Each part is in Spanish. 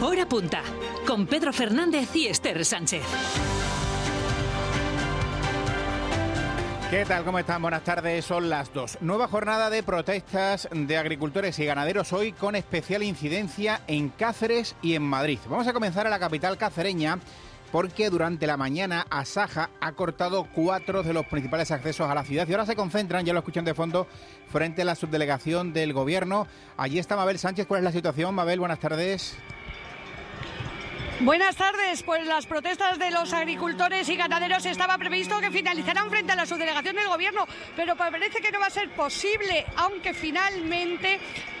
Hora punta, con Pedro Fernández y Esther Sánchez. ¿Qué tal? ¿Cómo están? Buenas tardes, son las dos. Nueva jornada de protestas de agricultores y ganaderos hoy con especial incidencia en Cáceres y en Madrid. Vamos a comenzar a la capital cacereña porque durante la mañana Asaja ha cortado cuatro de los principales accesos a la ciudad y ahora se concentran, ya lo escuchan de fondo, frente a la subdelegación del gobierno. Allí está Mabel Sánchez. ¿Cuál es la situación? Mabel, buenas tardes. Buenas tardes. Pues las protestas de los agricultores y ganaderos estaba previsto que finalizaran frente a la subdelegación del gobierno, pero parece que no va a ser posible, aunque finalmente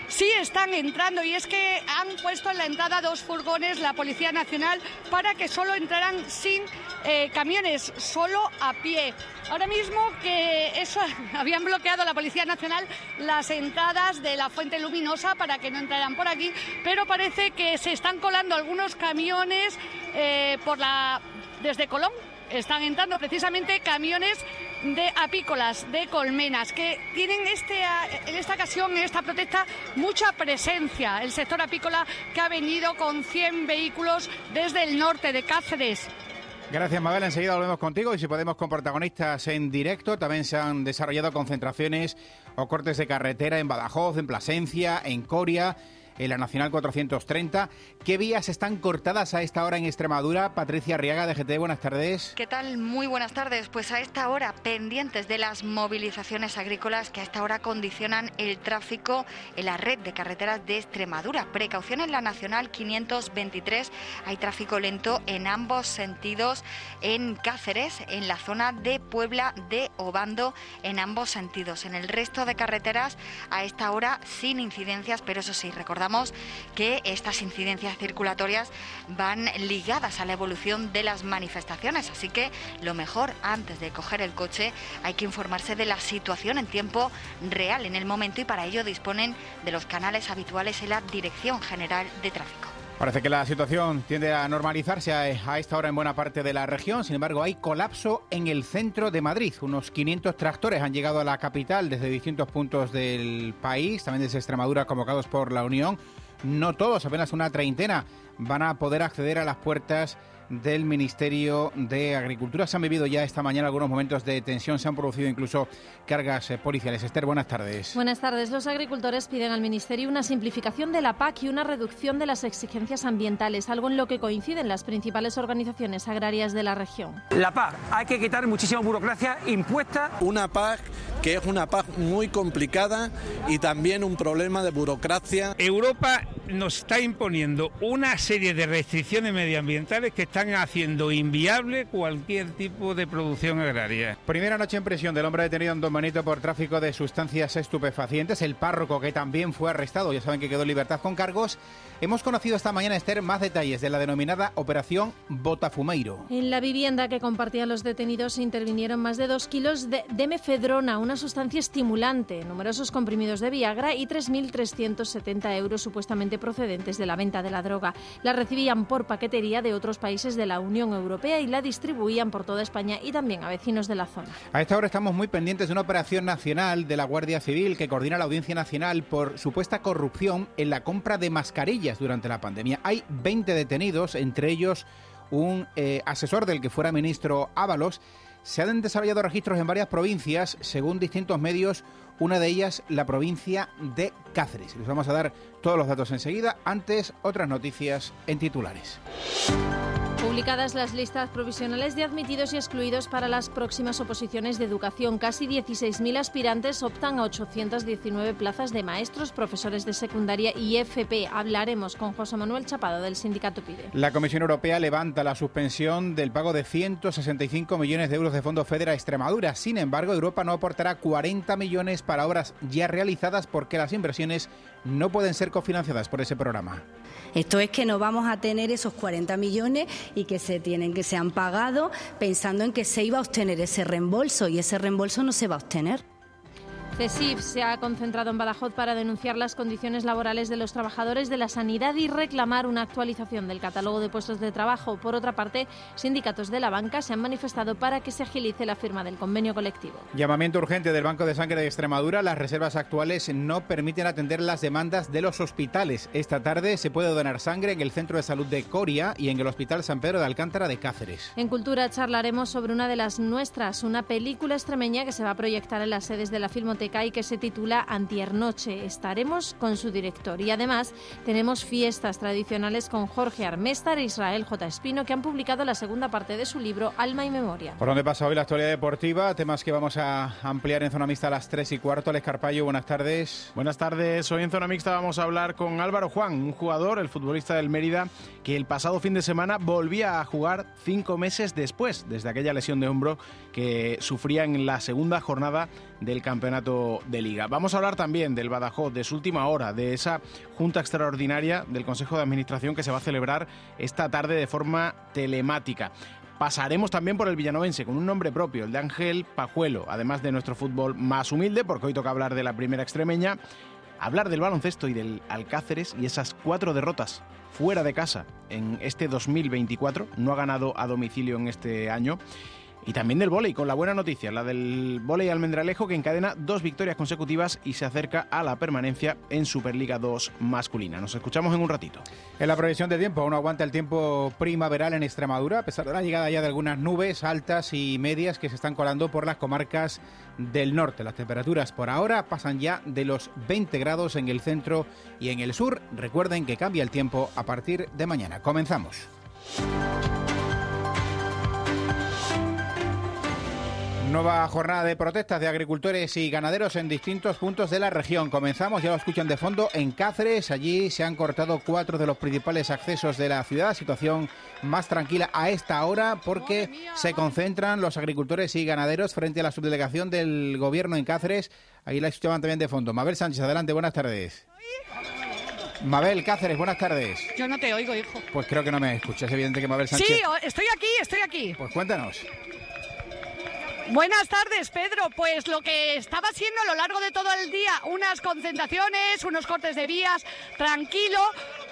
sí están entrando y es que han puesto en la entrada dos furgones la Policía Nacional para que solo entraran sin eh, camiones, solo a pie. Ahora mismo que eso habían bloqueado la Policía Nacional las entradas de la Fuente Luminosa para que no entraran por aquí, pero parece que se están colando algunos camiones eh, por la desde Colón están entrando precisamente camiones de apícolas, de colmenas, que tienen este, en esta ocasión, en esta protesta, mucha presencia. El sector apícola que ha venido con 100 vehículos desde el norte de Cáceres. Gracias, Mabel. Enseguida volvemos contigo y si podemos con protagonistas en directo. También se han desarrollado concentraciones o cortes de carretera en Badajoz, en Plasencia, en Coria en la Nacional 430. ¿Qué vías están cortadas a esta hora en Extremadura? Patricia Arriaga de GT, buenas tardes. ¿Qué tal? Muy buenas tardes. Pues a esta hora, pendientes de las movilizaciones agrícolas que a esta hora condicionan el tráfico en la red de carreteras de Extremadura. Precaución en la Nacional 523. Hay tráfico lento en ambos sentidos en Cáceres, en la zona de Puebla de Obando, en ambos sentidos. En el resto de carreteras, a esta hora, sin incidencias, pero eso sí, recordad que estas incidencias circulatorias van ligadas a la evolución de las manifestaciones, así que lo mejor antes de coger el coche hay que informarse de la situación en tiempo real en el momento y para ello disponen de los canales habituales en la Dirección General de Tráfico. Parece que la situación tiende a normalizarse a, esta hora en buena parte de la región. Sin embargo, hay colapso en el centro de Madrid. Unos 500 tractores han llegado a la capital desde distintos puntos del país, también desde Extremadura, convocados por la Unión. No todos, apenas una treintena, van a poder acceder a las puertas del Ministerio de Agricultura. Se han vivido ya esta mañana algunos momentos de tensión, se han producido incluso cargas eh, policiales. Esther, buenas tardes. Buenas tardes. Los agricultores piden al Ministerio una simplificación de la PAC y una reducción de las exigencias ambientales, algo en lo que coinciden las principales organizaciones agrarias de la región. La PAC, hay que quitar muchísima burocracia impuesta. Una PAC que es una PAC muy complicada y también un problema de burocracia. Europa nos está imponiendo una serie de restricciones medioambientales que están haciendo inviable cualquier tipo de producción agraria. Primera noche en prisión del hombre detenido en Don Benito por tráfico de sustancias estupefacientes. El párroco que también fue arrestado, ya saben que quedó en libertad con cargos. Hemos conocido esta mañana, Esther, más detalles de la denominada Operación Botafumeiro. En la vivienda que compartían los detenidos intervinieron más de dos kilos de demefedrona, una sustancia estimulante, numerosos comprimidos de Viagra y 3.370 euros supuestamente procedentes de la venta de la droga. La recibían por paquetería de otros países de la Unión Europea y la distribuían por toda España y también a vecinos de la zona. A esta hora estamos muy pendientes de una operación nacional de la Guardia Civil que coordina la Audiencia Nacional por supuesta corrupción en la compra de mascarillas durante la pandemia. Hay 20 detenidos, entre ellos un eh, asesor del que fuera ministro Ábalos. Se han desarrollado registros en varias provincias, según distintos medios, una de ellas la provincia de Cáceres. Les vamos a dar todos los datos enseguida. Antes, otras noticias en titulares. Publicadas las listas provisionales de admitidos y excluidos para las próximas oposiciones de educación, casi 16.000 aspirantes optan a 819 plazas de maestros, profesores de secundaria y FP. Hablaremos con José Manuel Chapado del sindicato PIDE. La Comisión Europea levanta la suspensión del pago de 165 millones de euros de Fondo FEDER a Extremadura. Sin embargo, Europa no aportará 40 millones para obras ya realizadas porque las inversiones no pueden ser cofinanciadas por ese programa. Esto es que no vamos a tener esos 40 millones y que se tienen que se han pagado pensando en que se iba a obtener ese reembolso y ese reembolso no se va a obtener. CESIF se ha concentrado en Badajoz para denunciar las condiciones laborales de los trabajadores de la sanidad y reclamar una actualización del catálogo de puestos de trabajo. Por otra parte, sindicatos de la banca se han manifestado para que se agilice la firma del convenio colectivo. Llamamiento urgente del Banco de Sangre de Extremadura. Las reservas actuales no permiten atender las demandas de los hospitales. Esta tarde se puede donar sangre en el Centro de Salud de Coria y en el Hospital San Pedro de Alcántara de Cáceres. En Cultura charlaremos sobre una de las nuestras, una película extremeña que se va a proyectar en las sedes de la Filmoteca y que se titula Antiernoche. Estaremos con su director y además tenemos fiestas tradicionales con Jorge Armestar e Israel J. Espino que han publicado la segunda parte de su libro Alma y Memoria. ¿Por dónde pasa hoy la actualidad deportiva? Temas que vamos a ampliar en Zona Mixta a las 3 y cuarto. Alex Carpallo, buenas tardes. Buenas tardes. Hoy en Zona Mixta vamos a hablar con Álvaro Juan, un jugador, el futbolista del Mérida, que el pasado fin de semana volvía a jugar cinco meses después, desde aquella lesión de hombro que sufría en la segunda jornada del campeonato de liga. Vamos a hablar también del Badajoz, de su última hora, de esa junta extraordinaria del Consejo de Administración que se va a celebrar esta tarde de forma telemática. Pasaremos también por el villanovense con un nombre propio, el de Ángel Pajuelo, además de nuestro fútbol más humilde, porque hoy toca hablar de la primera extremeña, hablar del baloncesto y del Alcáceres y esas cuatro derrotas fuera de casa en este 2024. No ha ganado a domicilio en este año. Y también del vóley, con la buena noticia, la del vóley almendralejo que encadena dos victorias consecutivas y se acerca a la permanencia en Superliga 2 masculina. Nos escuchamos en un ratito. En la previsión de tiempo, aún aguanta el tiempo primaveral en Extremadura, a pesar de la llegada ya de algunas nubes altas y medias que se están colando por las comarcas del norte. Las temperaturas por ahora pasan ya de los 20 grados en el centro y en el sur. Recuerden que cambia el tiempo a partir de mañana. Comenzamos. Nueva jornada de protestas de agricultores y ganaderos en distintos puntos de la región. Comenzamos, ya lo escuchan de fondo, en Cáceres. Allí se han cortado cuatro de los principales accesos de la ciudad. Situación más tranquila a esta hora porque se concentran los agricultores y ganaderos frente a la subdelegación del gobierno en Cáceres. Ahí la escuchaban también de fondo. Mabel Sánchez, adelante, buenas tardes. Mabel Cáceres, buenas tardes. Yo no te oigo, hijo. Pues creo que no me escuchas. Es evidente que Mabel Sánchez. Sí, estoy aquí, estoy aquí. Pues cuéntanos. Buenas tardes, Pedro. Pues lo que estaba haciendo a lo largo de todo el día, unas concentraciones, unos cortes de vías, tranquilo,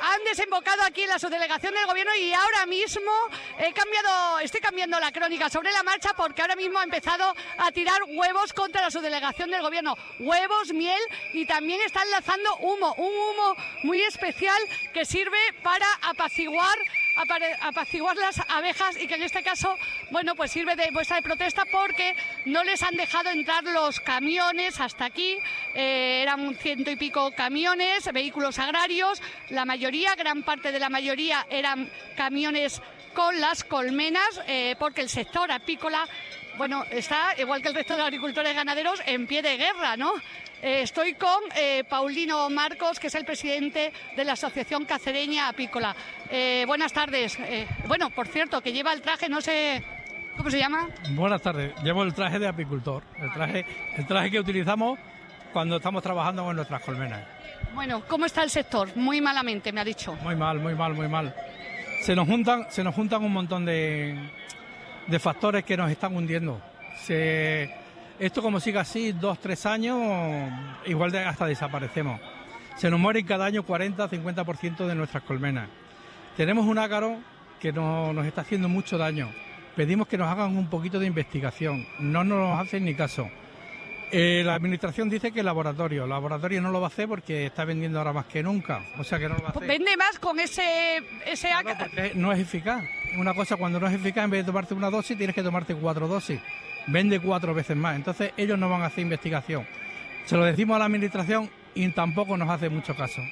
han desembocado aquí en la subdelegación del gobierno y ahora mismo he cambiado, estoy cambiando la crónica sobre la marcha porque ahora mismo ha empezado a tirar huevos contra la subdelegación del gobierno. Huevos, miel y también están lanzando humo, un humo muy especial que sirve para apaciguar apaciguar las abejas y que en este caso, bueno, pues sirve de muestra de protesta porque no les han dejado entrar los camiones hasta aquí. Eh, eran ciento y pico camiones, vehículos agrarios. La mayoría, gran parte de la mayoría eran camiones con las colmenas, eh, porque el sector apícola bueno, está, igual que el resto de agricultores y ganaderos, en pie de guerra, ¿no? Eh, estoy con eh, Paulino Marcos, que es el presidente de la Asociación Cacereña Apícola. Eh, buenas tardes. bueno, por cierto, que lleva el traje, no sé, ¿cómo se llama? Buenas tardes. Llevo el traje de apicultor, el traje, el traje que utilizamos cuando estamos trabajando con nuestras colmenas. Bueno, ¿cómo está el sector? Muy malamente, me ha dicho. Muy mal, muy mal, muy mal. Se nos juntan, se nos juntan un montón de, de factores que nos están hundiendo. Esto como sigue así, dos, tres años, igual hasta desaparecemos. Se nos mueren cada año 40, 50% de nuestras colmenas. Tenemos un ácaro que nos está haciendo mucho daño. Pedimos que nos hagan un poquito de investigación. No nos hacen ni caso. Eh, la administración dice que el laboratorio. El laboratorio no lo va a hacer porque está vendiendo ahora más que nunca. O sea que no lo va a hacer. Vende más con ese, ese no es eficaz. Una cosa, cuando no es eficaz, en vez de tomarte una dosis, tienes que tomarte cuatro dosis vende cuatro veces más. Entonces ellos no van a hacer investigación. Se lo decimos a la administración y tampoco nos hace mucho caso.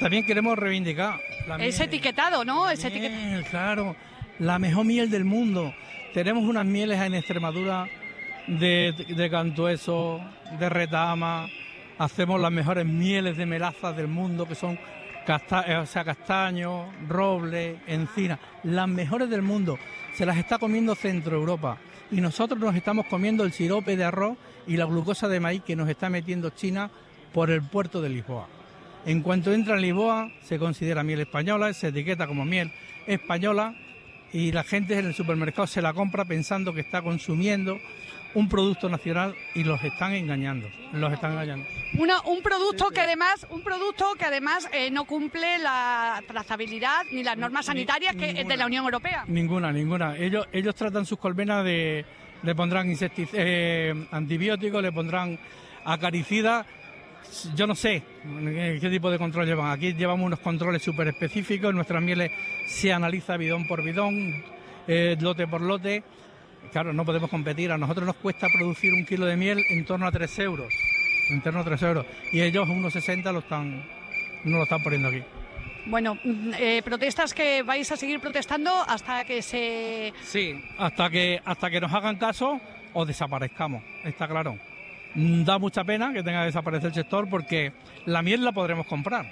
También queremos reivindicar... La es etiquetado, ¿no? Es etiquetado. Claro, la mejor miel del mundo. Tenemos unas mieles en Extremadura de, de cantueso, de retama. Hacemos las mejores mieles de melaza del mundo, que son eh, o sea, castaño, roble, encina. Las mejores del mundo. Se las está comiendo Centro Europa y nosotros nos estamos comiendo el sirope de arroz y la glucosa de maíz que nos está metiendo China por el puerto de Lisboa. En cuanto entra en Lisboa, se considera miel española, se etiqueta como miel española y la gente en el supermercado se la compra pensando que está consumiendo un producto nacional y los están engañando, los están engañando. un producto que además, un producto que además eh, no cumple la trazabilidad ni las normas sanitarias que de la Unión Europea. Ninguna, ninguna. Ellos, ellos tratan sus colmenas de, le pondrán eh, antibióticos, le pondrán acaricidas. Yo no sé qué tipo de control llevan. Aquí llevamos unos controles súper específicos. Nuestras mieles se analiza bidón por bidón, eh, lote por lote Claro, no podemos competir. A nosotros nos cuesta producir un kilo de miel en torno a 3 euros. En torno a 3 euros. Y ellos, unos 60, lo están, no lo están poniendo aquí. Bueno, eh, protestas que vais a seguir protestando hasta que se... Sí, hasta que, hasta que nos hagan caso o desaparezcamos, está claro. Da mucha pena que tenga que desaparecer el sector porque la miel la podremos comprar,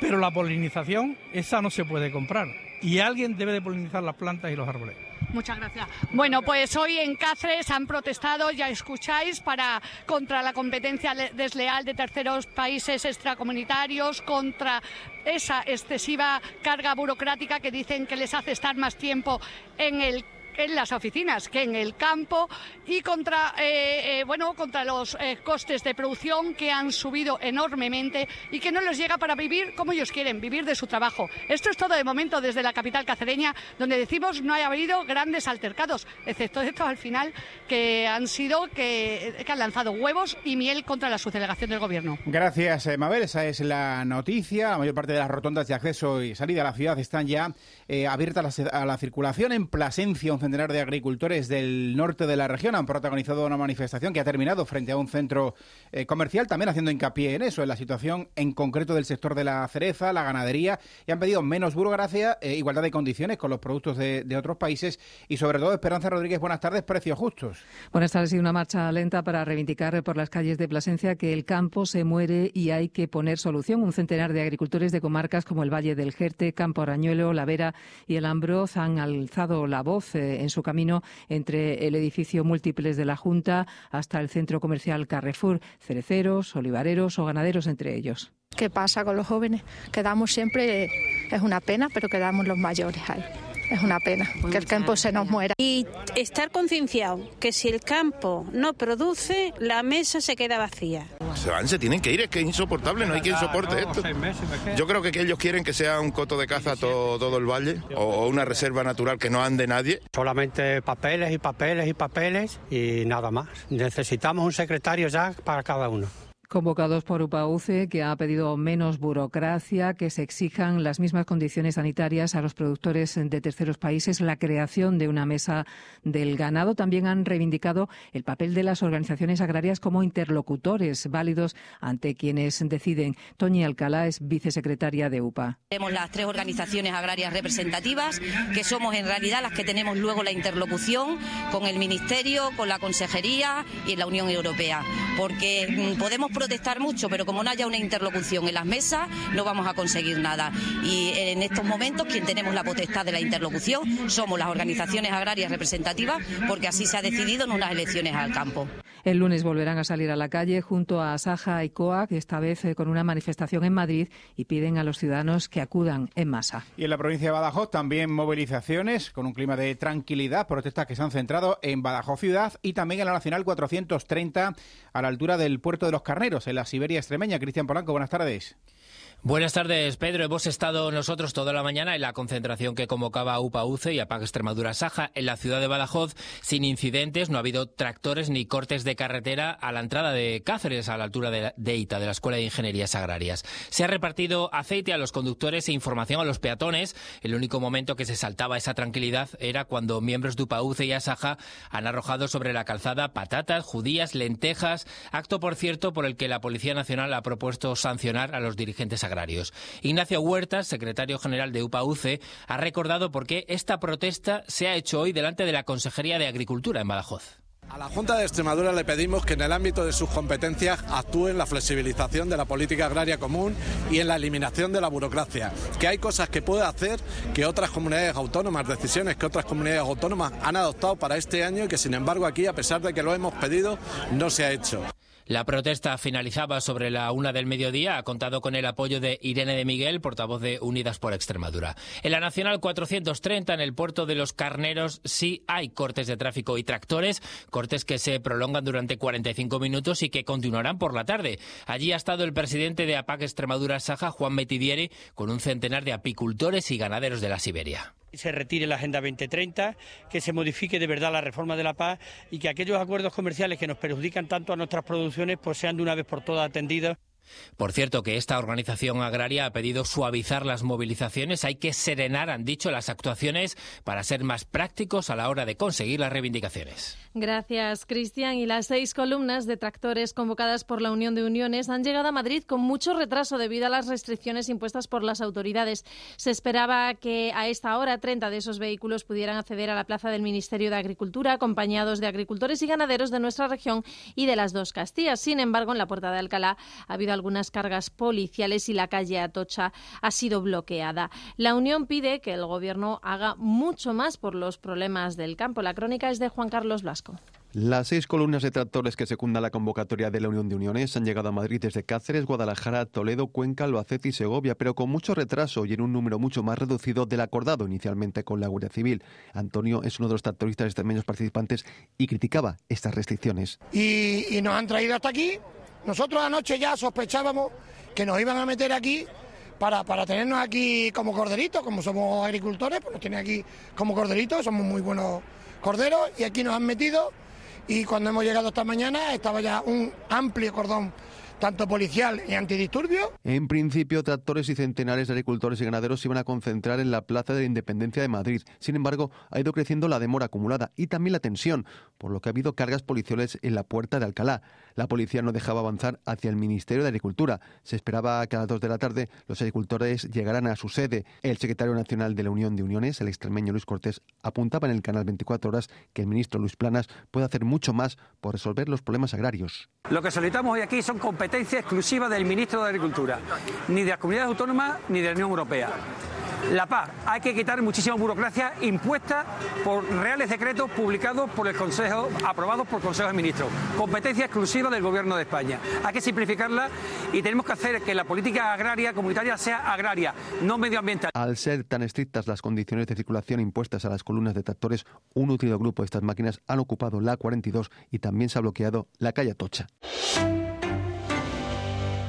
pero la polinización, esa no se puede comprar. Y alguien debe de polinizar las plantas y los árboles. Muchas gracias. Bueno, pues hoy en Cáceres han protestado, ya escucháis, para contra la competencia desleal de terceros países extracomunitarios, contra esa excesiva carga burocrática que dicen que les hace estar más tiempo en el en las oficinas que en el campo y contra, eh, eh, bueno, contra los eh, costes de producción que han subido enormemente y que no les llega para vivir como ellos quieren, vivir de su trabajo. Esto es todo de momento desde la capital cacereña, donde decimos no haya habido grandes altercados, excepto estos al final que han sido que, han lanzado huevos y miel contra la subdelegación del gobierno. Gracias, Mabel. Esa es la noticia. La mayor parte de las rotondas de acceso y salida a la ciudad están ya abiertas a la, circulación en Plasencia, centenar de agricultores del norte de la región han protagonizado una manifestación que ha terminado frente a un centro eh, comercial, también haciendo hincapié en eso, en la situación en concreto del sector de la cereza, la ganadería, y han pedido menos burocracia, eh, igualdad de condiciones con los productos de, otros países y sobre todo, Esperanza Rodríguez, buenas tardes, precios justos. Buenas tardes y una marcha lenta para reivindicar por las calles de Plasencia que el campo se muere y hay que poner solución. Un centenar de agricultores de comarcas como el Valle del Jerte, Campo Arañuelo, La Vera y el Ambroz han alzado la voz eh, en su camino entre el edificio múltiples de la Junta hasta el centro comercial Carrefour, cereceros, olivareros o ganaderos entre ellos. ¿Qué pasa con los jóvenes? Quedamos siempre, es una pena, pero quedamos los mayores ahí. Es una pena que el campo se nos muera. Y estar concienciado que si el campo no produce, la mesa se queda vacía. Se van, se tienen que ir, es que es insoportable, no hay quien soporte esto. Yo creo que ellos quieren que sea un coto de caza todo, todo el valle o una reserva natural que no ande nadie. Solamente papeles y papeles y papeles y nada más. Necesitamos un secretario ya para cada uno. Convocados por UPAUCE, que ha pedido menos burocracia, que se exijan las mismas condiciones sanitarias a los productores de terceros países, la creación de una mesa del ganado. También han reivindicado el papel de las organizaciones agrarias como interlocutores válidos ante quienes deciden. Toñi Alcalá es vicesecretaria de UPA. Tenemos las tres organizaciones agrarias representativas, que somos en realidad las que tenemos luego la interlocución con el Ministerio, con la Consejería y la Unión Europea, porque mm, podemos protestar mucho, pero como no haya una interlocución en las mesas, no vamos a conseguir nada. Y en estos momentos, quien tenemos la potestad de la interlocución somos las organizaciones agrarias representativas, porque así se ha decidido en unas elecciones al campo. El lunes volverán a salir a la calle junto a Saja y COAC, esta vez eh, con una manifestación en Madrid, y piden a los ciudadanos que acudan en masa. Y en la provincia de Badajoz también movilizaciones con un clima de tranquilidad, protestas que se han centrado en Badajoz ciudad y también en la Nacional 430 a la altura del puerto de los Carneros en la Siberia extremeña. Cristian Polanco, buenas tardes. Buenas tardes, Pedro. Hemos estado nosotros toda la mañana en la concentración que convocaba UPA UCE y APAC Extremadura Saja en la ciudad de Badajoz sin incidentes. No ha habido tractores ni cortes de carretera a la entrada de Cáceres, a la altura de, de ITA, de la Escuela de Ingenierías Agrarias. Se ha repartido aceite a los conductores e información a los peatones. El único momento que se saltaba esa tranquilidad era cuando miembros de UPA UCE y ASAJA han arrojado sobre la calzada patatas, judías, lentejas, acto, por cierto, por el que la Policía Nacional ha propuesto sancionar a los dirigentes agrarios. Ignacio Huertas, secretario general de UPA-UCE, ha recordado por qué esta protesta se ha hecho hoy delante de la Consejería de Agricultura en Badajoz. A la Junta de Extremadura le pedimos que en el ámbito de sus competencias actúe en la flexibilización de la política agraria común y en la eliminación de la burocracia. Que hay cosas que puede hacer que otras comunidades autónomas, decisiones que otras comunidades autónomas han adoptado para este año y que sin embargo aquí, a pesar de que lo hemos pedido, no se ha hecho. La protesta finalizaba sobre la una del mediodía. Ha contado con el apoyo de Irene de Miguel, portavoz de Unidas por Extremadura. En la Nacional 430, en el puerto de los Carneros, sí hay cortes de tráfico y tractores, cortes que se prolongan durante 45 minutos y que continuarán por la tarde. Allí ha estado el presidente de APAC Extremadura Saja, Juan Metidieri, con un centenar de apicultores y ganaderos de la Siberia se retire la Agenda 2030, que se modifique de verdad la reforma de la paz y que aquellos acuerdos comerciales que nos perjudican tanto a nuestras producciones pues sean de una vez por todas atendidos. Por cierto, que esta organización agraria ha pedido suavizar las movilizaciones. Hay que serenar, han dicho, las actuaciones para ser más prácticos a la hora de conseguir las reivindicaciones. Gracias, Cristian. Y las seis columnas de tractores convocadas por la Unión de Uniones han llegado a Madrid con mucho retraso debido a las restricciones impuestas por las autoridades. Se esperaba que a esta hora 30 de esos vehículos pudieran acceder a la plaza del Ministerio de Agricultura, acompañados de agricultores y ganaderos de nuestra región y de las dos Castillas. Sin embargo, en la puerta de Alcalá ha habido algunas cargas policiales y la calle Atocha ha sido bloqueada. La Unión pide que el Gobierno haga mucho más por los problemas del campo. La crónica es de Juan Carlos Blasco. Las seis columnas de tractores que secundan la convocatoria de la Unión de Uniones han llegado a Madrid desde Cáceres, Guadalajara, Toledo, Cuenca, Albacete y Segovia, pero con mucho retraso y en un número mucho más reducido del acordado inicialmente con la Guardia Civil. Antonio es uno de los tractoristas extremeños participantes y criticaba estas restricciones. Y, y nos han traído hasta aquí nosotros anoche ya sospechábamos que nos iban a meter aquí para, para tenernos aquí como corderitos, como somos agricultores, pues nos tienen aquí como corderitos, somos muy buenos corderos y aquí nos han metido y cuando hemos llegado esta mañana estaba ya un amplio cordón tanto policial y antidisturbio. En principio, tractores y centenares de agricultores y ganaderos se iban a concentrar en la Plaza de la Independencia de Madrid. Sin embargo, ha ido creciendo la demora acumulada y también la tensión, por lo que ha habido cargas policiales en la puerta de Alcalá. La policía no dejaba avanzar hacia el Ministerio de Agricultura. Se esperaba que a las dos de la tarde los agricultores llegaran a su sede. El secretario nacional de la Unión de Uniones, el extremeño Luis Cortés, apuntaba en el canal 24 horas que el ministro Luis Planas puede hacer mucho más por resolver los problemas agrarios. Lo que solicitamos hoy aquí son competencias exclusivas del ministro de Agricultura, ni de las comunidades autónomas ni de la Unión Europea. La paz, hay que quitar muchísima burocracia impuesta por reales decretos publicados por el Consejo, aprobados por el Consejo de Ministros. Competencia exclusiva del Gobierno de España. Hay que simplificarla y tenemos que hacer que la política agraria comunitaria sea agraria, no medioambiental. Al ser tan estrictas las condiciones de circulación impuestas a las columnas de tractores, un nutrido grupo de estas máquinas han ocupado la 42 y también se ha bloqueado la calle Tocha.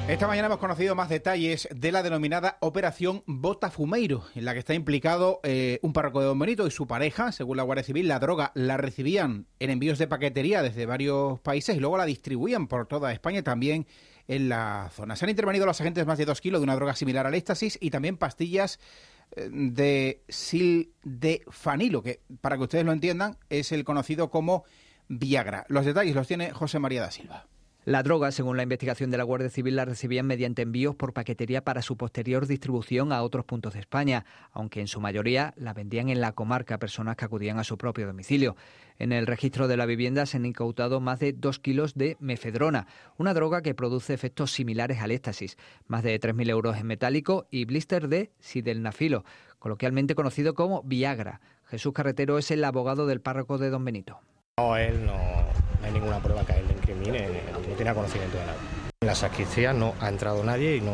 Esta mañana hemos conocido más detalles de la denominada Operación Botafumeiro, en la que está implicado eh, un párroco de Don Benito y su pareja. Según la Guardia Civil, la droga la recibían en envíos de paquetería desde varios países y luego la distribuían por toda España también en la zona. Se han intervenido los agentes más de dos kilos de una droga similar al éxtasis y también pastillas eh, de sildefanilo, que para que ustedes lo entiendan es el conocido como Viagra. Los detalles los tiene José María da Silva. La droga, según la investigación de la Guardia Civil, la recibían mediante envíos por paquetería para su posterior distribución a otros puntos de España, aunque en su mayoría la vendían en la comarca personas que acudían a su propio domicilio. En el registro de la vivienda se han incautado más de dos kilos de mefedrona, una droga que produce efectos similares al éxtasis, más de 3.000 euros en metálico y blister de sidelnafilo, coloquialmente conocido como Viagra. Jesús Carretero es el abogado del párroco de Don Benito. No, él no, hay ninguna prueba que a él le incrimine, no tiene conocimiento de nada. En la sacristía no ha entrado nadie y no,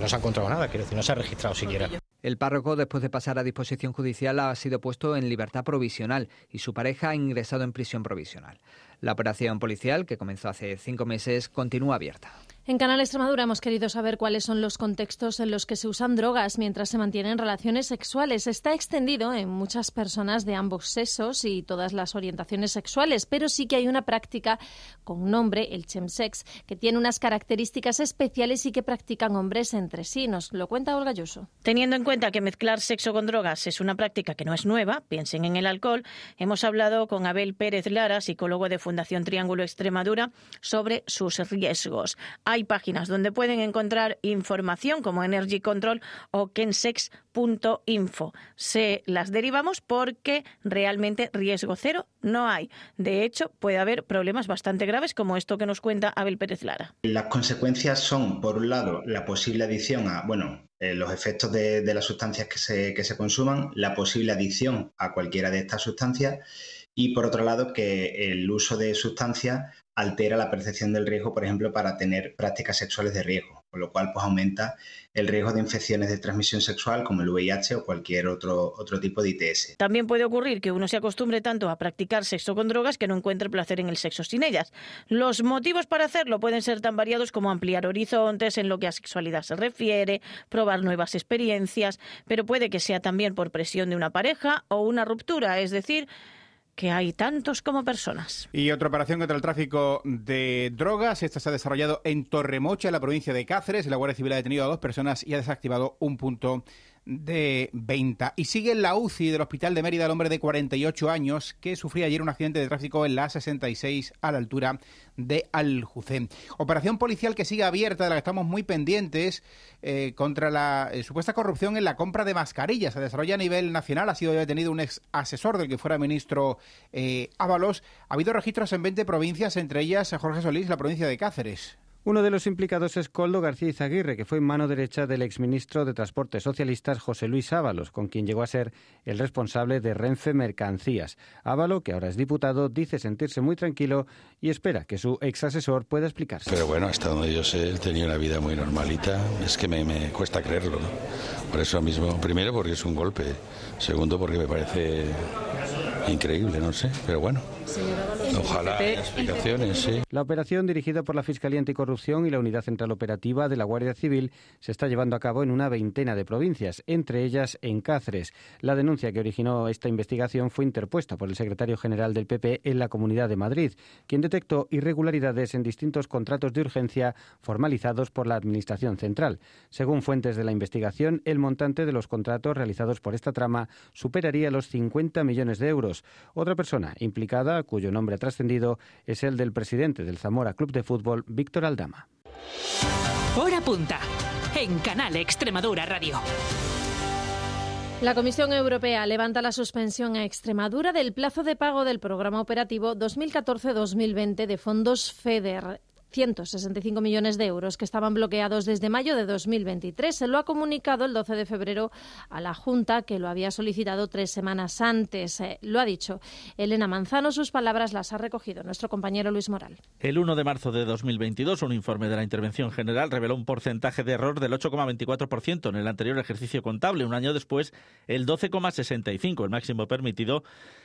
no se ha encontrado nada, quiero decir, no se ha registrado siquiera. El párroco, después de pasar a disposición judicial, ha sido puesto en libertad provisional y su pareja ha ingresado en prisión provisional. La operación policial, que comenzó hace cinco meses, continúa abierta. En Canal Extremadura hemos querido saber cuáles son los contextos en los que se usan drogas mientras se mantienen relaciones sexuales. Está extendido en muchas personas de ambos sexos y todas las orientaciones sexuales, pero sí que hay una práctica con nombre, el chemsex, que tiene unas características especiales y que practican hombres entre sí. Nos lo cuenta Olga Yuso. Teniendo en cuenta que mezclar sexo con drogas es una práctica que no es nueva, piensen en el alcohol, hemos hablado con Abel Pérez Lara, psicólogo de Fundación Triángulo Extremadura, sobre sus riesgos páginas donde pueden encontrar información como Energy Control o kensex.info. Se las derivamos porque realmente riesgo cero no hay. De hecho, puede haber problemas bastante graves como esto que nos cuenta Abel Pérez Lara. Las consecuencias son, por un lado, la posible adicción a, bueno, eh, los efectos de, las sustancias que se, que se consuman, la posible adicción a cualquiera de estas sustancias y por otro lado que el uso de sustancias altera la percepción del riesgo, por ejemplo, para tener prácticas sexuales de riesgo, con lo cual pues aumenta el riesgo de infecciones de transmisión sexual como el VIH o cualquier otro, otro tipo de ITS. También puede ocurrir que uno se acostumbre tanto a practicar sexo con drogas que no encuentre placer en el sexo sin ellas. Los motivos para hacerlo pueden ser tan variados como ampliar horizontes en lo que a sexualidad se refiere, probar nuevas experiencias, pero puede que sea también por presión de una pareja o una ruptura, es decir, que hay tantos como personas. Y otra operación contra el tráfico de drogas. Esta se ha desarrollado en Torremocha, en la provincia de Cáceres. La Guardia Civil ha detenido a dos personas y ha desactivado un punto de venta. Y sigue en la UCI del Hospital de Mérida el hombre de 48 años que sufría ayer un accidente de tráfico en la 66 a la altura de Aljucén. Operación policial que sigue abierta, de la que estamos muy pendientes, eh, contra la eh, supuesta corrupción en la compra de mascarillas. Se desarrolla a nivel nacional. Ha sido detenido un ex asesor del que fuera ministro eh, Ábalos. Ha habido registros en 20 provincias, entre ellas Jorge Solís, la provincia de Cáceres. Uno de los implicados es Coldo García Izaguirre, que fue mano derecha del exministro de Transportes Socialistas José Luis Ábalos, con quien llegó a ser el responsable de Renfe Mercancías. Ávalo, que ahora es diputado, dice sentirse muy tranquilo y espera que su ex asesor pueda explicarse. Pero bueno, hasta donde yo sé, él tenía una vida muy normalita. Es que me, me cuesta creerlo, ¿no? Por eso mismo, primero porque es un golpe, segundo porque me parece increíble, no sé, pero bueno. Ojalá haya explicaciones, sí. La operación dirigida por la Fiscalía Anticorrupción y la Unidad Central Operativa de la Guardia Civil se está llevando a cabo en una veintena de provincias, entre ellas en Cáceres. La denuncia que originó esta investigación fue interpuesta por el secretario general del PP en la Comunidad de Madrid, quien detectó irregularidades en distintos contratos de urgencia formalizados por la Administración Central. Según fuentes de la investigación, el montante de los contratos realizados por esta trama superaría los 50 millones de euros. Otra persona implicada, cuyo nombre ha trascendido, es el del presidente del Zamora Club de Fútbol, Víctor Aldama. Hora punta en Canal Extremadura Radio. La Comisión Europea levanta la suspensión a Extremadura del plazo de pago del programa operativo 2014-2020 de fondos FEDER. 165 millones de euros que estaban bloqueados desde mayo de 2023. Se lo ha comunicado el 12 de febrero a la Junta, que lo había solicitado tres semanas antes. Eh, lo ha dicho Elena Manzano. Sus palabras las ha recogido nuestro compañero Luis Moral. El 1 de marzo de 2022, un informe de la Intervención General reveló un porcentaje de error del 8,24% en el anterior ejercicio contable. Un año después, el 12,65%, el máximo permitido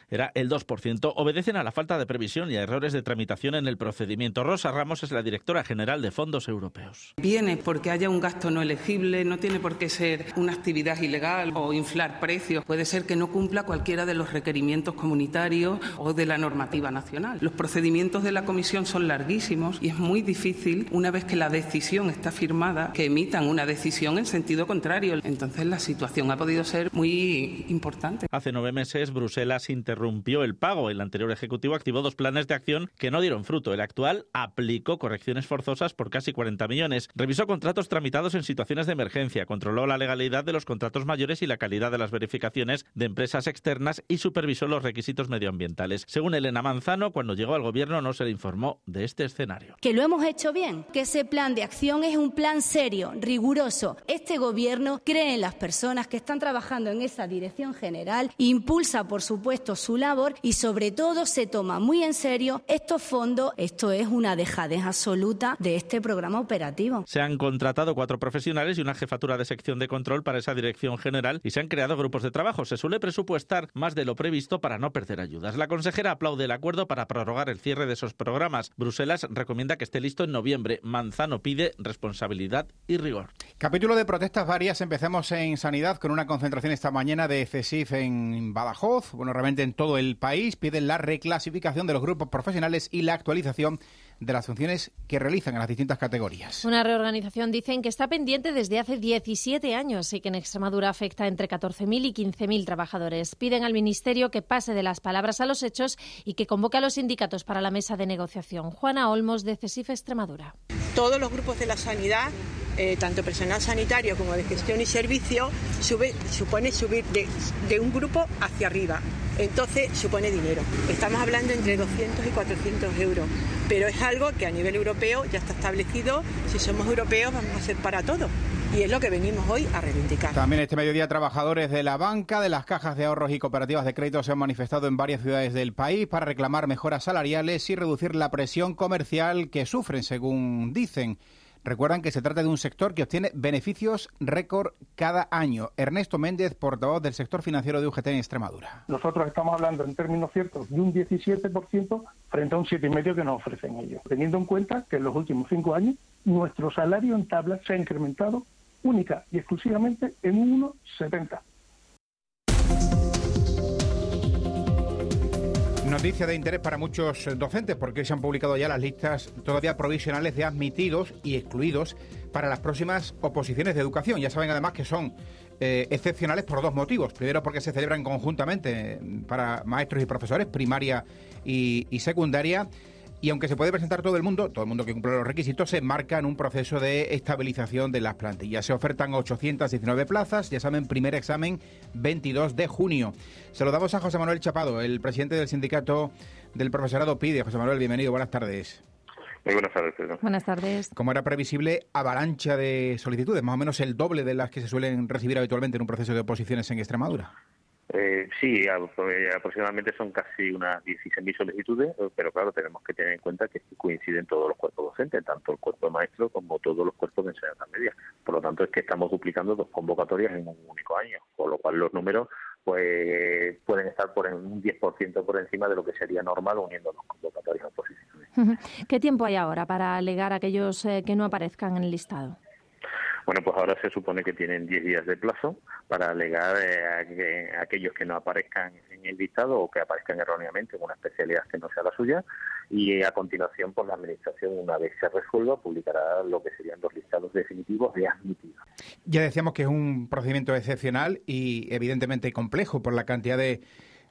era el 2%. Obedecen a la falta de previsión y a errores de tramitación en el procedimiento. Rosa Ramos es la directora general de Fondos Europeos. Viene porque haya un gasto no elegible, no tiene por qué ser una actividad ilegal o inflar precios, puede ser que no cumpla cualquiera de los requerimientos comunitarios o de la normativa nacional. Los procedimientos de la Comisión son larguísimos y es muy difícil, una vez que la decisión está firmada, que emitan una decisión en sentido contrario. Entonces la situación ha podido ser muy importante. Hace nueve meses Bruselas interrumpió el pago. El anterior Ejecutivo activó dos planes de acción que no dieron fruto. El actual aplicó correcciones forzosas por casi 40 millones. Revisó contratos tramitados en situaciones de emergencia, controló la legalidad de los contratos mayores y la calidad de las verificaciones de empresas externas y supervisó los requisitos medioambientales. Según Elena Manzano, cuando llegó al gobierno no se le informó de este escenario. Que lo hemos hecho bien, que ese plan de acción es un plan serio, riguroso. Este gobierno cree en las personas que están trabajando en esa dirección general, impulsa, por supuesto, su labor y sobre todo se toma muy en serio estos fondos. Esto es una dejadez absoluta de este programa operativo. Se han contratado cuatro profesionales y una jefatura de sección de control para esa dirección general y se han creado grupos de trabajo. Se suele presupuestar más de lo previsto para no perder ayudas. La consejera aplaude el acuerdo para prorrogar el cierre de esos programas. Bruselas recomienda que esté listo en noviembre. Manzano pide responsabilidad y rigor. Capítulo de protestas varias. Empezamos en sanidad con una concentración esta mañana de CESIF en Badajoz. Bueno, realmente en todo el país piden la reclasificación de los grupos profesionales y la actualización de las funciones que realizan en las distintas categorías. Una reorganización dicen que está pendiente desde hace 17 años y que en Extremadura afecta entre 14.000 y 15.000 trabajadores. Piden al Ministerio que pase de las palabras a los hechos y que convoque a los sindicatos para la mesa de negociación. Juana Olmos, de CESIF Extremadura. Todos los grupos de la sanidad eh, tanto personal sanitario como de gestión y servicio, sube, supone subir de, de, un grupo hacia arriba. Entonces supone dinero. Estamos hablando entre 200 y 400 euros, pero es algo que a nivel europeo ya está establecido. Si somos europeos vamos a ser para todo. y es lo que venimos hoy a reivindicar. También este mediodía trabajadores de la banca, de las cajas de ahorros y cooperativas de crédito se han manifestado en varias ciudades del país para reclamar mejoras salariales y reducir la presión comercial que sufren, según dicen. Recuerdan que se trata de un sector que obtiene beneficios récord cada año. Ernesto Méndez, portavoz del sector financiero de UGT en Extremadura. Nosotros estamos hablando en términos ciertos de un 17% frente a un 7,5% que nos ofrecen ellos, teniendo en cuenta que en los últimos cinco años nuestro salario en tabla se ha incrementado única y exclusivamente en un 1,70. Noticia de interés para muchos docentes porque se han publicado ya las listas todavía provisionales de admitidos y excluidos para las próximas oposiciones de educación. Ya saben además que son eh, excepcionales por dos motivos. Primero porque se celebran conjuntamente para maestros y profesores, primaria y secundaria. Y aunque se puede presentar todo el mundo, todo el mundo que cumple los requisitos, se marca en un proceso de estabilización de las plantillas. Se ofertan 819 plazas, ya saben, primer examen 22 de junio. Se lo damos a José Manuel Chapado, el presidente del sindicato del profesorado PIDE. José Manuel, bienvenido, buenas tardes. Muy buenas tardes, Pedro. Buenas tardes. Como era previsible, avalancha de solicitudes, más o menos el doble de las que se suelen recibir habitualmente en un proceso de oposiciones en Extremadura. Eh, sí, eh, aproximadamente son casi unas 16.000 solicitudes, eh, pero claro, tenemos que tener en cuenta que coinciden todos los cuerpos docentes, tanto el cuerpo maestro como todos los cuerpos de enseñanza media. Por lo tanto, es que estamos duplicando dos convocatorias en un único año, con lo cual los números pues pueden estar por un 10% por encima de lo que sería normal uniendo los convocatorias a posiciones. ¿Qué tiempo hay ahora para alegar a aquellos que no aparezcan en el listado? Bueno, pues ahora se supone que tienen 10 días de plazo para alegar eh, a, aquellos que no aparezcan en el listado o que aparezcan erróneamente en una especialidad que no sea la suya y a continuación pues, la Administración, una vez se resuelva, publicará lo que serían los listados definitivos de admitidos. Ya decíamos que es un procedimiento excepcional y evidentemente complejo por la cantidad de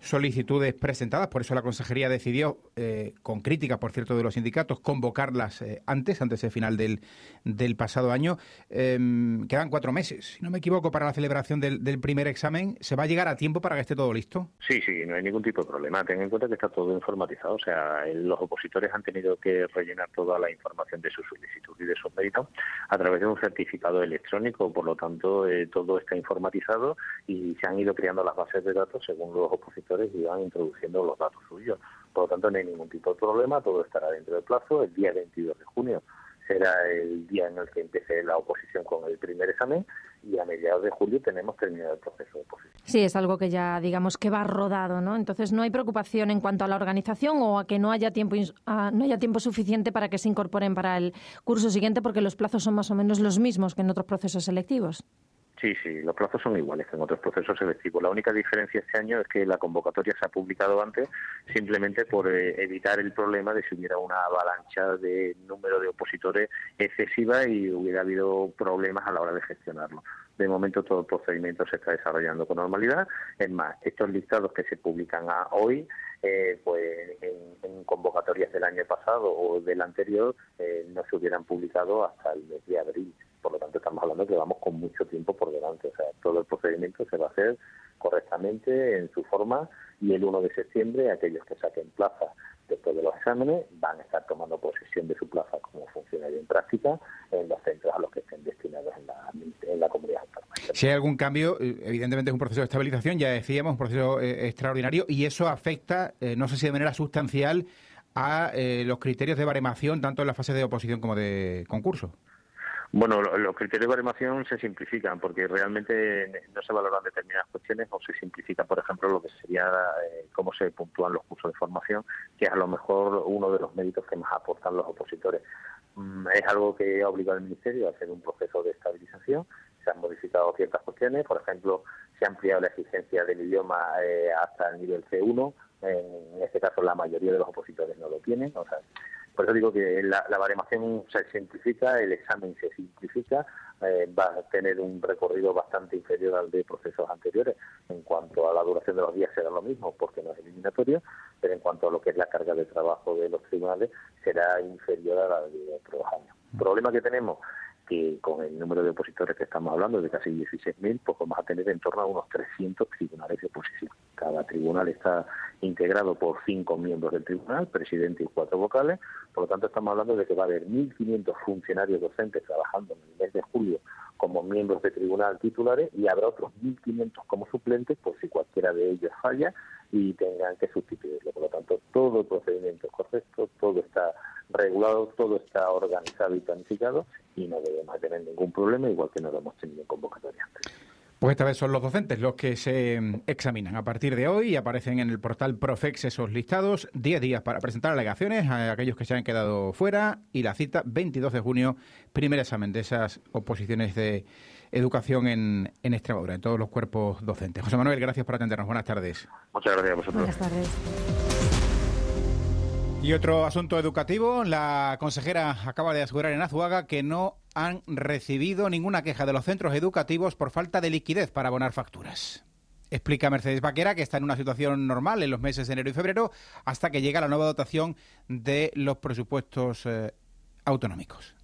solicitudes presentadas, por eso la Consejería decidió, eh, con crítica, por cierto, de los sindicatos, convocarlas eh, antes, antes del final del, del pasado año. Em, quedan cuatro meses, si no me equivoco, para la celebración del, primer examen. ¿Se va a llegar a tiempo para que esté todo listo? Sí, sí, no hay ningún tipo de problema. Ten en cuenta que está todo informatizado, o sea, los opositores han tenido que rellenar toda la información de su solicitud y de sus méritos a través de un certificado electrónico, por lo tanto, eh, todo está informatizado y se han ido creando las bases de datos según los opositores y van introduciendo los datos suyos. Por lo tanto, no hay ningún tipo de problema, todo estará dentro del plazo. El día 22 de junio será el día en el que empiece la oposición con el primer examen y a mediados de julio tenemos terminado el proceso de oposición. Sí, es algo que ya digamos que va rodado, ¿no? Entonces no hay preocupación en cuanto a la organización o a que no haya tiempo no haya tiempo suficiente para que se incorporen para el curso siguiente porque los plazos son más o menos los mismos que en otros procesos selectivos. Sí, sí, los plazos son iguales que en otros procesos selectivos. La única diferencia este año es que la convocatoria se ha publicado antes simplemente por eh, evitar el problema de si hubiera una avalancha de número de opositores excesiva y hubiera habido problemas a la hora de gestionarlo. De momento todo el procedimiento se está desarrollando con normalidad. Es más, estos listados que se publican hoy, eh, pues en, convocatorias del año pasado o del anterior, eh, no se hubieran publicado hasta el mes de abril. Por lo tanto, estamos hablando que vamos con mucho tiempo por delante. O sea, todo el procedimiento se va a hacer correctamente en su forma y el 1 de septiembre aquellos que saquen plaza después de los exámenes van a estar tomando posesión de su plaza como funcionario en práctica en los centros a los que estén destinados en la, comunidad. Si hay algún cambio, eh, evidentemente es un proceso de estabilización, ya decíamos, un proceso eh, extraordinario y eso afecta, eh, no sé si de manera sustancial, a los criterios de baremación tanto en la fase de oposición como de concurso. Bueno, los criterios de baremación se simplifican porque realmente no se valoran determinadas cuestiones o se simplifica, por ejemplo, lo que sería eh, cómo se puntúan los cursos de formación, que es a lo mejor uno de los méritos que más aportan los opositores. Mm, es algo que ha obligado al Ministerio a hacer un proceso de estabilización. Se han modificado ciertas cuestiones, por ejemplo, se ha ampliado la exigencia del idioma eh, hasta el nivel C1. En este caso, la mayoría de los opositores no lo tienen. O sea, por eso digo que la, la baremación se simplifica, el examen se simplifica, eh, va a tener un recorrido bastante inferior al de procesos anteriores. En cuanto a la duración de los días será lo mismo porque no es eliminatorio, pero en cuanto a lo que es la carga de trabajo de los tribunales será inferior a la de otros años. El problema que tenemos que con el número de opositores que estamos hablando, de casi 16.000, pues vamos a tener en torno a unos 300 tribunales de oposición. Cada tribunal está integrado por cinco miembros del tribunal, presidente y cuatro vocales, por lo tanto estamos hablando de que va a haber 1.500 funcionarios docentes trabajando en el mes de julio como miembros de tribunal titulares y habrá otros 1.500 como suplentes por si cualquiera de ellos falla y tengan que sustituirlo. Por lo tanto, todo el procedimiento es correcto, todo está regulado, todo está organizado y planificado y no debemos tener ningún problema, igual que no lo hemos tenido en convocatoria antes. Pues esta vez son los docentes los que se mm, examinan a partir de hoy y aparecen en el portal Profex esos listados. 10 días para presentar alegaciones a aquellos que se han quedado fuera y la cita 22 de junio, primer examen de esas oposiciones de educación en, en Extremadura, en todos los cuerpos docentes. José Manuel, gracias por atendernos. Buenas tardes. Muchas gracias a vosotros. Buenas tardes. Y otro asunto educativo, la consejera acaba de asegurar en Azuaga que no han recibido ninguna queja de los centros educativos por falta de liquidez para abonar facturas. Explica Mercedes Vaquera que está en una situación normal en los meses de enero y febrero hasta que llega la nueva dotación de los presupuestos eh, autonómicos.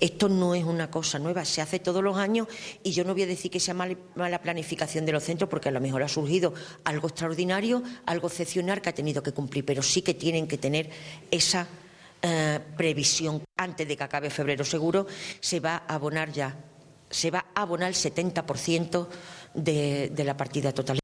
Esto no es una cosa nueva, se hace todos los años y yo no voy a decir que sea mala planificación de los centros porque a lo mejor ha surgido algo extraordinario, algo excepcional que ha tenido que cumplir, pero sí que tienen que tener esa eh, previsión. Antes de que acabe febrero seguro, se va a abonar ya, se va a abonar el 70% de, de la partida total.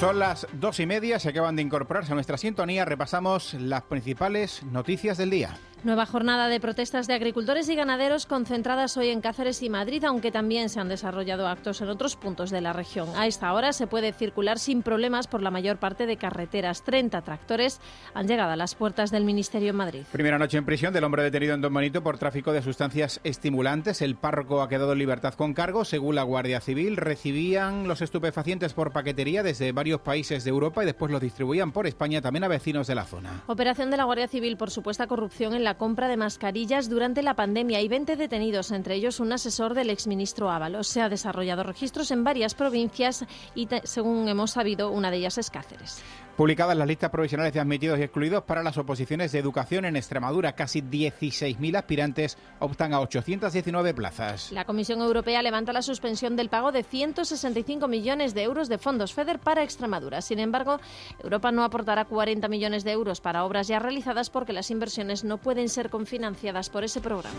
Son las dos y media, se acaban de incorporarse a nuestra sintonía. Repasamos las principales noticias del día. Nueva jornada de protestas de agricultores y ganaderos concentradas hoy en Cáceres y Madrid, aunque también se han desarrollado actos en otros puntos de la región. A esta hora se puede circular sin problemas por la mayor parte de carreteras. 30 tractores han llegado a las puertas del Ministerio en Madrid. Primera noche en prisión del hombre detenido en Don Bonito por tráfico de sustancias estimulantes. El párroco ha quedado en libertad con cargo. Según la Guardia Civil, recibían los estupefacientes por paquetería desde varios países de Europa y después los distribuían por España también a vecinos de la zona. Operación de la Guardia Civil por supuesta corrupción en la compra de mascarillas durante la pandemia y 20 detenidos, entre ellos un asesor del exministro Ábalos. Se ha desarrollado registros en varias provincias y, según hemos sabido, una de ellas es Cáceres. Publicadas las listas provisionales de admitidos y excluidos para las oposiciones de educación en Extremadura. Casi 16.000 aspirantes optan a 819 plazas. La Comisión Europea levanta la suspensión del pago de 165 millones de euros de fondos FEDER para Extremadura. Sin embargo, Europa no aportará 40 millones de euros para obras ya realizadas porque las inversiones no pueden ser confinanciadas por ese programa.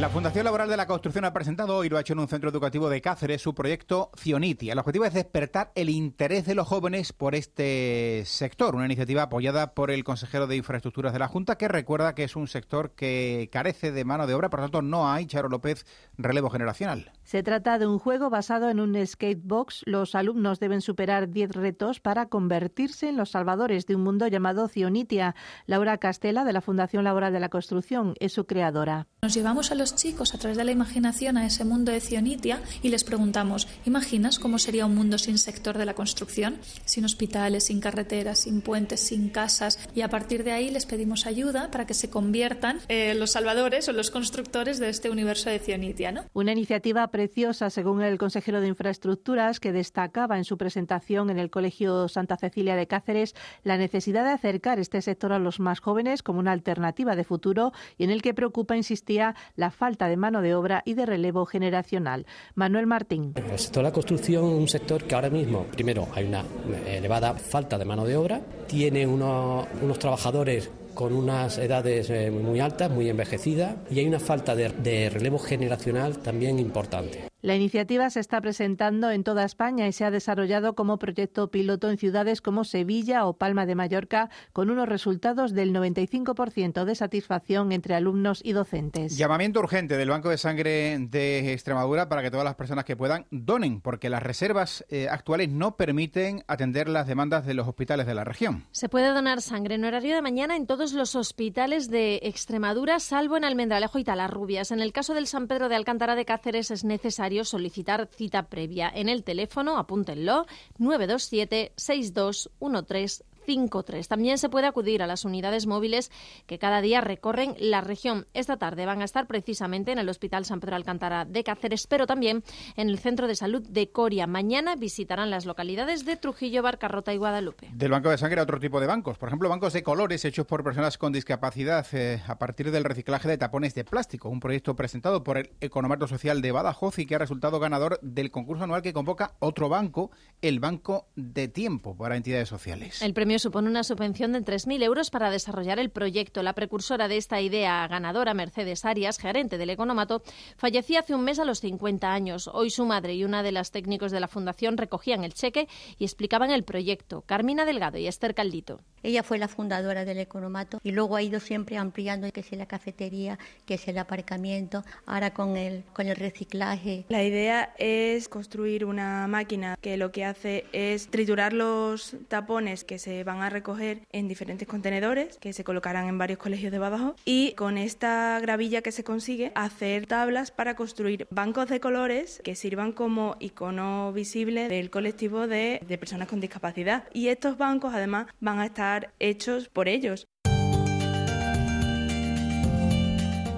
La Fundación Laboral de la Construcción ha presentado hoy, lo ha hecho en un centro educativo de Cáceres, su proyecto Cioniti. El objetivo es despertar el interés de los jóvenes por este sector, una iniciativa apoyada por el consejero de Infraestructuras de la Junta, que recuerda que es un sector que carece de mano de obra, por lo tanto no hay, Charo López, relevo generacional. Se trata de un juego basado en un skatebox. Los alumnos deben superar 10 retos para convertirse en los salvadores de un mundo llamado Cionitia. Laura Castela, de la Fundación Laboral de la Construcción, es su creadora. Nos llevamos a los chicos a través de la imaginación a ese mundo de Cionitia y les preguntamos, ¿imaginas cómo sería un mundo sin sector de la construcción? Sin hospitales, sin carreteras, sin puentes, sin casas. Y a partir de ahí les pedimos ayuda para que se conviertan en los salvadores o los constructores de este universo de Cionitia. ¿no? Una iniciativa preciosa, según el consejero de Infraestructuras, que destacaba en su presentación en el Colegio Santa Cecilia de Cáceres la necesidad de acercar este sector a los más jóvenes como una alternativa de futuro y en el que preocupa, insistía, la falta de mano de obra y de relevo generacional. Manuel Martín. El sector de la construcción es un sector que ahora mismo, primero, hay una elevada falta de mano de obra, tiene unos, trabajadores con unas edades eh, muy altas, muy envejecidas, y hay una falta de relevo generacional también importante. La iniciativa se está presentando en toda España y se ha desarrollado como proyecto piloto en ciudades como Sevilla o Palma de Mallorca, con unos resultados del 95% de satisfacción entre alumnos y docentes. Llamamiento urgente del Banco de Sangre de Extremadura para que todas las personas que puedan donen, porque las reservas eh, actuales no permiten atender las demandas de los hospitales de la región. Se puede donar sangre en horario de mañana en todos los hospitales de Extremadura, salvo en Almendralejo y Talarrubias. En el caso del San Pedro de Alcántara de Cáceres es necesario solicitar cita previa. En el teléfono, apúntenlo, 927 6213 53. También se puede acudir a las unidades móviles que cada día recorren la región. Esta tarde van a estar precisamente en el Hospital San Pedro Alcántara de Cáceres, pero también en el Centro de Salud de Coria. Mañana visitarán las localidades de Trujillo, Barcarrota y Guadalupe. Del Banco de Sangre a otro tipo de bancos. Por ejemplo, bancos de colores hechos por personas con discapacidad eh, a partir del reciclaje de tapones de plástico. Un proyecto presentado por el Economato Social de Badajoz y que ha resultado ganador del concurso anual que convoca otro banco, el Banco de Tiempo para entidades sociales. El premio premio supone una subvención de 3.000 euros para desarrollar el proyecto. La precursora de esta idea ganadora, Mercedes Arias, gerente del Economato, fallecía hace un mes a los 50 años. Hoy su madre y una de las técnicos de la fundación recogían el cheque y explicaban el proyecto. Carmina Delgado y Esther Caldito. Ella fue la fundadora del Economato y luego ha ido siempre ampliando que sea la cafetería, que sea el aparcamiento, ahora con el, con el reciclaje. La idea es construir una máquina que lo que hace es triturar los tapones que se van a recoger en diferentes contenedores que se colocarán en varios colegios de Badajoz y con esta gravilla que se consigue hacer tablas para construir bancos de colores que sirvan como icono visible del colectivo de, de personas con discapacidad. Y estos bancos además van a estar hechos por ellos.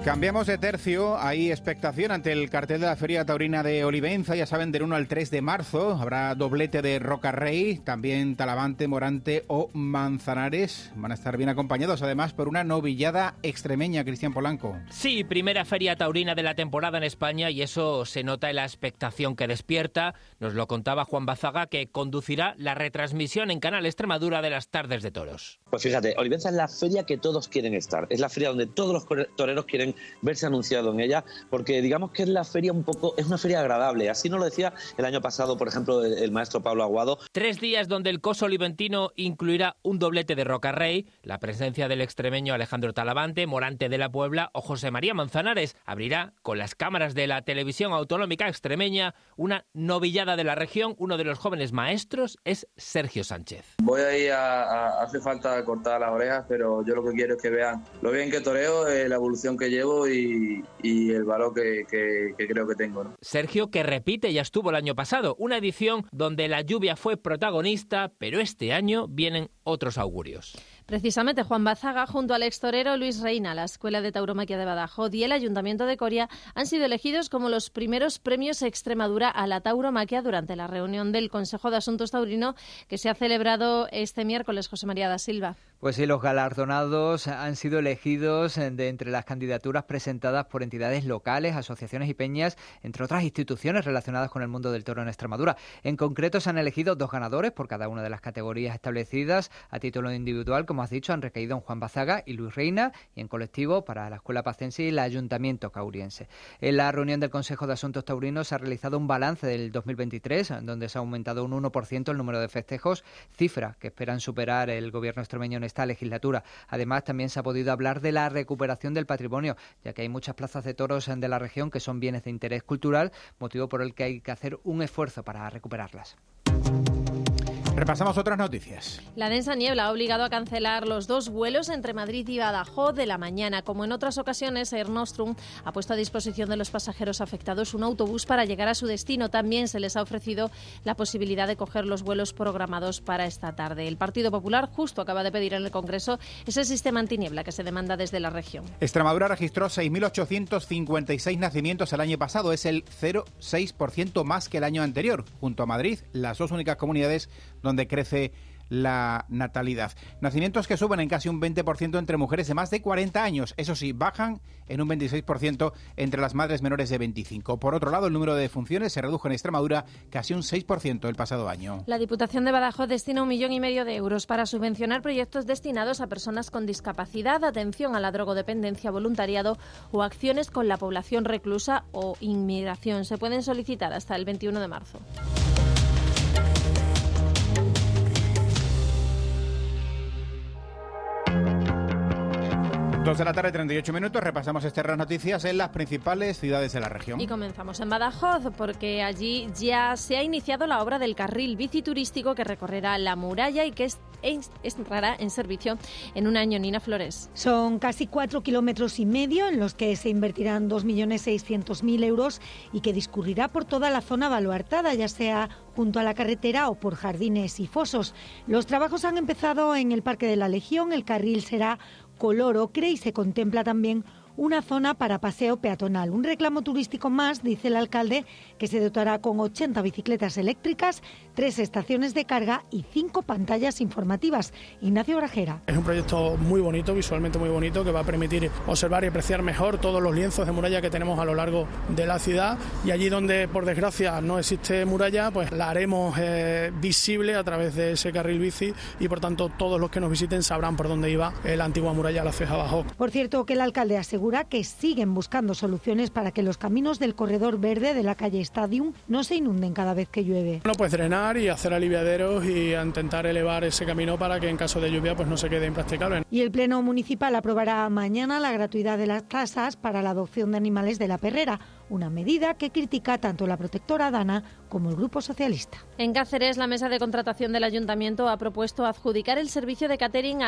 Cambiamos de tercio. Hay expectación ante el cartel de la Feria Taurina de Olivenza. Ya saben, del 1 al 3 de marzo habrá doblete de Roca Rey, también Talavante, Morante o Manzanares. Van a estar bien acompañados además por una novillada extremeña, Cristian Polanco. Sí, primera Feria Taurina de la temporada en España y eso se nota en la expectación que despierta. Nos lo contaba Juan Bazaga, que conducirá la retransmisión en Canal Extremadura de las tardes de toros. Pues fíjate, Olivenza es la feria que todos quieren estar. Es la feria donde todos los toreros quieren verse anunciado en ella, porque digamos que es la feria un poco, es una feria agradable. Así nos lo decía el año pasado, por ejemplo, el, maestro Pablo Aguado. Tres días donde el coso oliventino incluirá un doblete de Roca Rey, la presencia del extremeño Alejandro Talavante, Morante de la Puebla o José María Manzanares. Abrirá con las cámaras de la televisión autonómica extremeña una novillada de la región. Uno de los jóvenes maestros es Sergio Sánchez. Voy a ir a, hace falta cortar las orejas, pero yo lo que quiero es que vean lo bien que toreo, eh, la evolución que llevo y, el valor que, creo que tengo. Sergio, que repite, ya estuvo el año pasado, una edición donde la lluvia fue protagonista, pero este año vienen otros augurios. Precisamente Juan Bazaga, junto al extorero Luis Reina, la Escuela de Tauromaquia de Badajoz y el Ayuntamiento de Coria han sido elegidos como los primeros premios Extremadura a la tauromaquia durante la reunión del Consejo de Asuntos Taurino que se ha celebrado este miércoles. José María da Silva. Pues sí, los galardonados han sido elegidos de entre las candidaturas presentadas por entidades locales, asociaciones y peñas, entre otras instituciones relacionadas con el mundo del toro en Extremadura. En concreto, se han elegido dos ganadores por cada una de las categorías establecidas. A título individual, como has dicho, han recaído en Juan Bazaga y Luis Reina, y en colectivo para la Escuela Pacense y el Ayuntamiento Cauriense. En la reunión del Consejo de Asuntos Taurinos se ha realizado un balance del 2023, donde se ha aumentado un 1% el número de festejos, cifra que esperan superar el gobierno extremeño esta legislatura. Además, también se ha podido hablar de la recuperación del patrimonio, ya que hay muchas plazas de toros de la región que son bienes de interés cultural, motivo por el que hay que hacer un esfuerzo para recuperarlas. Repasamos otras noticias. La densa niebla ha obligado a cancelar los dos vuelos entre Madrid y Badajoz de la mañana. Como en otras ocasiones, Air Nostrum ha puesto a disposición de los pasajeros afectados un autobús para llegar a su destino. También se les ha ofrecido la posibilidad de coger los vuelos programados para esta tarde. El Partido Popular justo acaba de pedir en el Congreso ese sistema antiniebla que se demanda desde la región. Extremadura registró 6.856 nacimientos el año pasado. Es el 0,6% más que el año anterior. Junto a Madrid, las dos únicas comunidades donde crece la natalidad. Nacimientos que suben en casi un 20% entre mujeres de más de 40 años. Eso sí, bajan en un 26% entre las madres menores de 25. Por otro lado, el número de defunciones se redujo en Extremadura casi un 6% el pasado año. La Diputación de Badajoz destina un millón y medio de euros para subvencionar proyectos destinados a personas con discapacidad, atención a la drogodependencia, voluntariado o acciones con la población reclusa o inmigración. Se pueden solicitar hasta el 21 de marzo. Dos de la tarde, 38 minutos. Repasamos estas noticias en las principales ciudades de la región. Y comenzamos en Badajoz, porque allí ya se ha iniciado la obra del carril bici turístico que recorrerá la muralla y que es, entrará en servicio en un año. Nina Flores. Son casi cuatro kilómetros y medio en los que se invertirán 2.600.000 euros y que discurrirá por toda la zona baluartada, ya sea junto a la carretera o por jardines y fosos. Los trabajos han empezado en el Parque de la Legión. El carril será color ocre y se contempla también una zona para paseo peatonal. Un reclamo turístico más, dice el alcalde, que se dotará con 80 bicicletas eléctricas, tres estaciones de carga y cinco pantallas informativas. Ignacio Grajera. Es un proyecto muy bonito, visualmente muy bonito, que va a permitir observar y apreciar mejor todos los lienzos de muralla que tenemos a lo largo de la ciudad y allí donde por desgracia no existe muralla, pues la haremos eh, visible a través de ese carril bici y por tanto todos los que nos visiten sabrán por dónde iba la antigua muralla la ceja abajo. Por cierto, que el alcalde asegura que siguen buscando soluciones para que los caminos del corredor verde de la calle Stadium no se inunden cada vez que llueve. Bueno, pues drenar y hacer aliviaderos y intentar elevar ese camino para que en caso de lluvia pues no se quede impracticable. Y el Pleno Municipal aprobará mañana la gratuidad de las tasas para la adopción de animales de la perrera una medida que critica tanto la protectora Dana como el Grupo Socialista. En Cáceres, la mesa de contratación del Ayuntamiento ha propuesto adjudicar el servicio de catering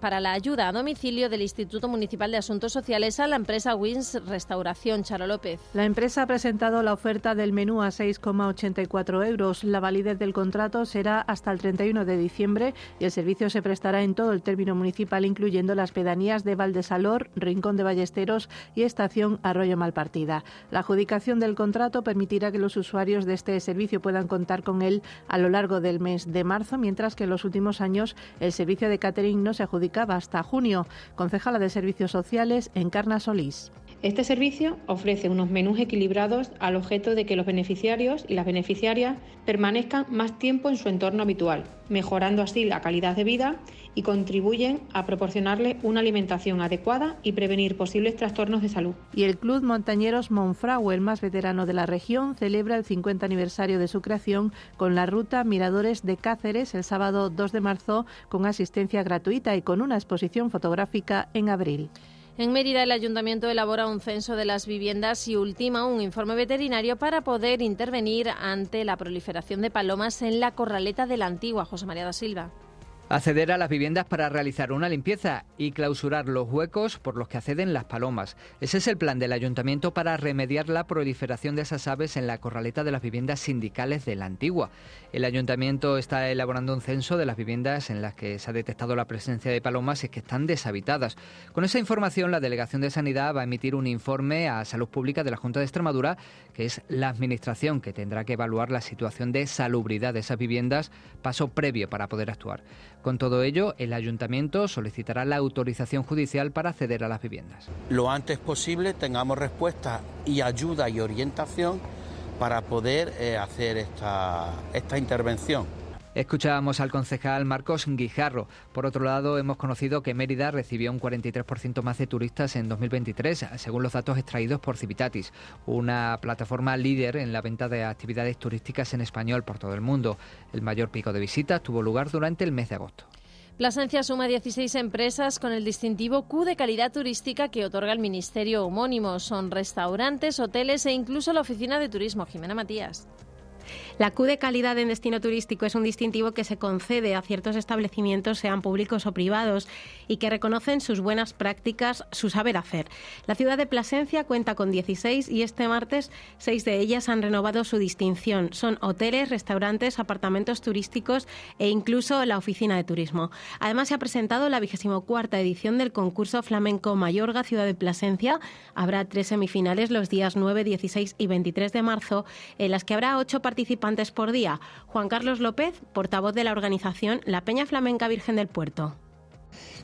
para la ayuda a domicilio del Instituto Municipal de Asuntos Sociales a la empresa Wins Restauración. Charo López. La empresa ha presentado la oferta del menú a 6,84 euros. La validez del contrato será hasta el 31 de diciembre y el servicio se prestará en todo el término municipal, incluyendo las pedanías de Valdesalor, Rincón de Ballesteros y Estación Arroyo Malpartida. La adjudicación del contrato permitirá que los usuarios de este servicio puedan contar con él a lo largo del mes de marzo, mientras que en los últimos años el servicio de catering no se adjudicaba hasta junio. Concejala de Servicios Sociales, Encarna Solís. Este servicio ofrece unos menús equilibrados al objeto de que los beneficiarios y las beneficiarias permanezcan más tiempo en su entorno habitual, mejorando así la calidad de vida y contribuyen a proporcionarle una alimentación adecuada y prevenir posibles trastornos de salud. Y el Club Montañeros Monfragüe, el más veterano de la región, celebra el 50 aniversario de su creación con la ruta Miradores de Cáceres el sábado 2 de marzo con asistencia gratuita y con una exposición fotográfica en abril. En Mérida, el ayuntamiento elabora un censo de las viviendas y ultima un informe veterinario para poder intervenir ante la proliferación de palomas en la corraleta de la antigua. José María da Silva acceder a las viviendas para realizar una limpieza y clausurar los huecos por los que acceden las palomas. Ese es el plan del ayuntamiento para remediar la proliferación de esas aves en la corraleta de las viviendas sindicales de la antigua. El ayuntamiento está elaborando un censo de las viviendas en las que se ha detectado la presencia de palomas y que están deshabitadas. Con esa información, la Delegación de Sanidad va a emitir un informe a Salud Pública de la Junta de Extremadura, que es la administración que tendrá que evaluar la situación de salubridad de esas viviendas, paso previo para poder actuar. Con todo ello, el ayuntamiento solicitará la autorización judicial para acceder a las viviendas. Lo antes posible tengamos respuesta y ayuda y orientación para poder eh, hacer esta, esta intervención. Escuchábamos al concejal Marcos Guijarro. Por otro lado, hemos conocido que Mérida recibió un 43% más de turistas en 2023, según los datos extraídos por Civitatis, una plataforma líder en la venta de actividades turísticas en español por todo el mundo. El mayor pico de visitas tuvo lugar durante el mes de agosto. Plasencia suma 16 empresas con el distintivo Q de calidad turística que otorga el Ministerio homónimo. Son restaurantes, hoteles e incluso la Oficina de Turismo. Jimena Matías. La Q de calidad en destino turístico es un distintivo que se concede a ciertos establecimientos, sean públicos o privados, y que reconocen sus buenas prácticas, su saber hacer. La ciudad de Plasencia cuenta con 16 y este martes seis de ellas han renovado su distinción. Son hoteles, restaurantes, apartamentos turísticos e incluso la oficina de turismo. Además se ha presentado la cuarta edición del concurso flamenco Mayorga Ciudad de Plasencia. Habrá tres semifinales los días 9, 16 y 23 de marzo, en las que habrá ocho participantes por día. Juan Carlos López, portavoz de la organización La Peña Flamenca Virgen del Puerto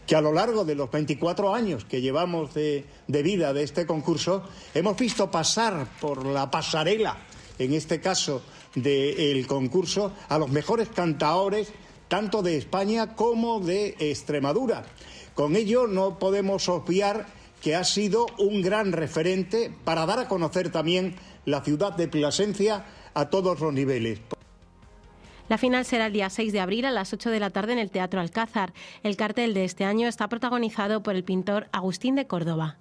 que a lo largo de los 24 años que llevamos de, vida de este concurso hemos visto pasar por la pasarela, en este caso del concurso, a los mejores cantaores tanto de España como de Extremadura. Con ello no podemos obviar que ha sido un gran referente para dar a conocer también la ciudad de Plasencia a todos los niveles. La final será el día 6 de abril a las 8 de la tarde en el Teatro Alcázar. El cartel de este año está protagonizado por el pintor Agustín de Córdoba.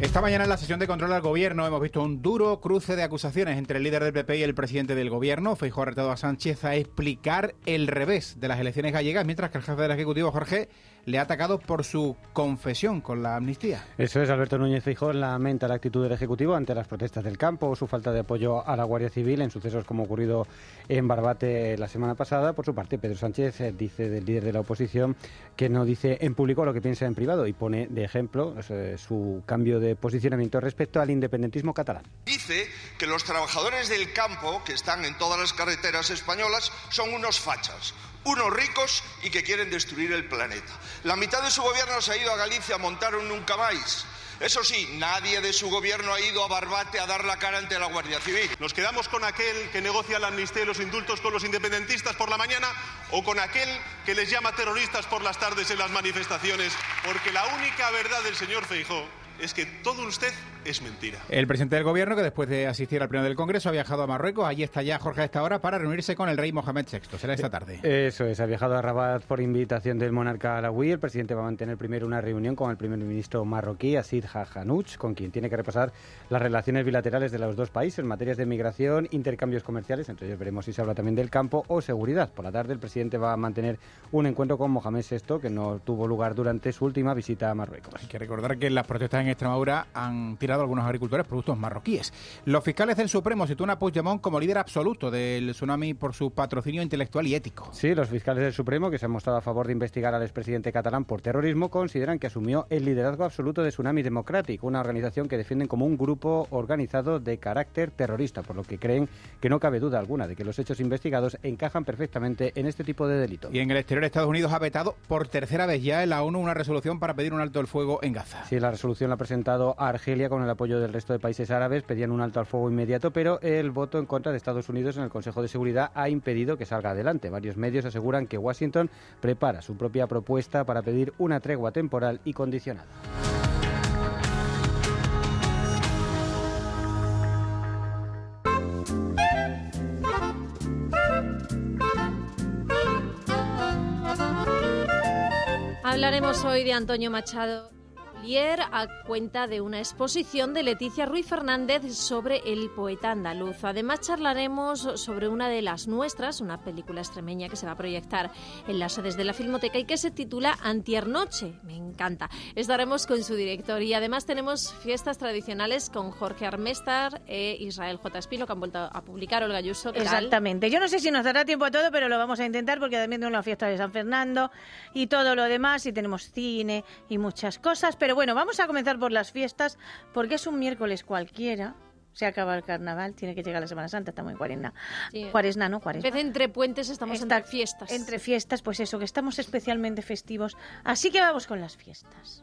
Esta mañana en la sesión de control al gobierno hemos visto un duro cruce de acusaciones entre el líder del PP y el presidente del gobierno. Feijóo ha retado a Sánchez a explicar el revés de las elecciones gallegas, mientras que el jefe del Ejecutivo, Jorge, le ha atacado por su confesión con la amnistía. Eso es, Alberto Núñez Feijóo lamenta la actitud del Ejecutivo ante las protestas del campo o su falta de apoyo a la Guardia Civil en sucesos como ocurrido en Barbate la semana pasada. Por su parte, Pedro Sánchez eh, dice del líder de la oposición que no dice en público lo que piensa en privado y pone de ejemplo su cambio de posicionamiento respecto al independentismo catalán. Dice que los trabajadores del campo que están en todas las carreteras españolas son unos fachas, unos ricos y que quieren destruir el planeta. La mitad de su gobierno se ha ido a Galicia a montar un nunca más. Eso sí, nadie de su gobierno ha ido a Barbate a dar la cara ante la Guardia Civil. ¿Nos quedamos con aquel que negocia la amnistía y los indultos con los independentistas por la mañana o con aquel que les llama terroristas por las tardes en las manifestaciones? Porque la única verdad del señor Feijó es que todo usted es mentira. El presidente del gobierno, que después de asistir al pleno del Congreso, ha viajado a Marruecos. Allí está ya Jorge a esta hora para reunirse con el rey Mohamed VI. Será esta tarde. Eso es, ha viajado a Rabat por invitación del monarca alawí. El presidente va a mantener primero una reunión con el primer ministro marroquí, Asid Hajanouch, con quien tiene que repasar las relaciones bilaterales de los dos países en materias de migración, intercambios comerciales. Entonces veremos si se habla también del campo o seguridad. Por la tarde, el presidente va a mantener un encuentro con Mohamed VI, que no tuvo lugar durante su última visita a Marruecos. Hay que recordar que las protestas en Extremadura han tirado a algunos agricultores productos marroquíes. Los fiscales del Supremo sitúan a Puigdemont como líder absoluto del tsunami por su patrocinio intelectual y ético. Sí, los fiscales del Supremo, que se han mostrado a favor de investigar al expresidente catalán por terrorismo, consideran que asumió el liderazgo absoluto de Tsunami Democratic, una organización que defienden como un grupo organizado de carácter terrorista, por lo que creen que no cabe duda alguna de que los hechos investigados encajan perfectamente en este tipo de delito. Y en el exterior, Estados Unidos ha vetado por tercera vez ya en la ONU una resolución para pedir un alto el fuego en Gaza. Sí, la resolución la ha presentado Argelia con el apoyo del resto de países árabes pedían un alto al fuego inmediato, pero el voto en contra de Estados Unidos en el Consejo de Seguridad ha impedido que salga adelante. Varios medios aseguran que Washington prepara su propia propuesta para pedir una tregua temporal y condicionada. Hablaremos hoy de Antonio Machado ayer a cuenta de una exposición de Leticia Ruiz Fernández sobre el poeta andaluz. Además charlaremos sobre una de las nuestras, una película extremeña que se va a proyectar en las sedes de la Filmoteca y que se titula Antiernoche. Me encanta. Estaremos con su director y además tenemos fiestas tradicionales con Jorge Armestar e Israel J. Espino que han vuelto a publicar Olga Yuso. Exactamente. Yo no sé si nos dará tiempo a todo, pero lo vamos a intentar porque también tenemos la fiesta de San Fernando y todo lo demás y tenemos cine y muchas cosas, pero bueno, vamos a comenzar por las fiestas, porque es un miércoles cualquiera. Se acaba el carnaval, tiene que llegar la Semana Santa, estamos en cuaresna. Cuaresna, ¿no? Cuaresna. entre puentes estamos entre fiestas. Entre fiestas, pues eso, que estamos especialmente festivos. Así que vamos con las fiestas.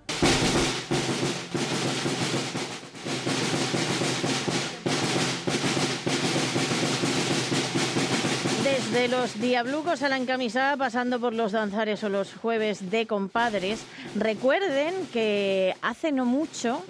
Desde los diablucos a la encamisada, pasando por los danzares o los jueves de compadres, recuerden que hace no mucho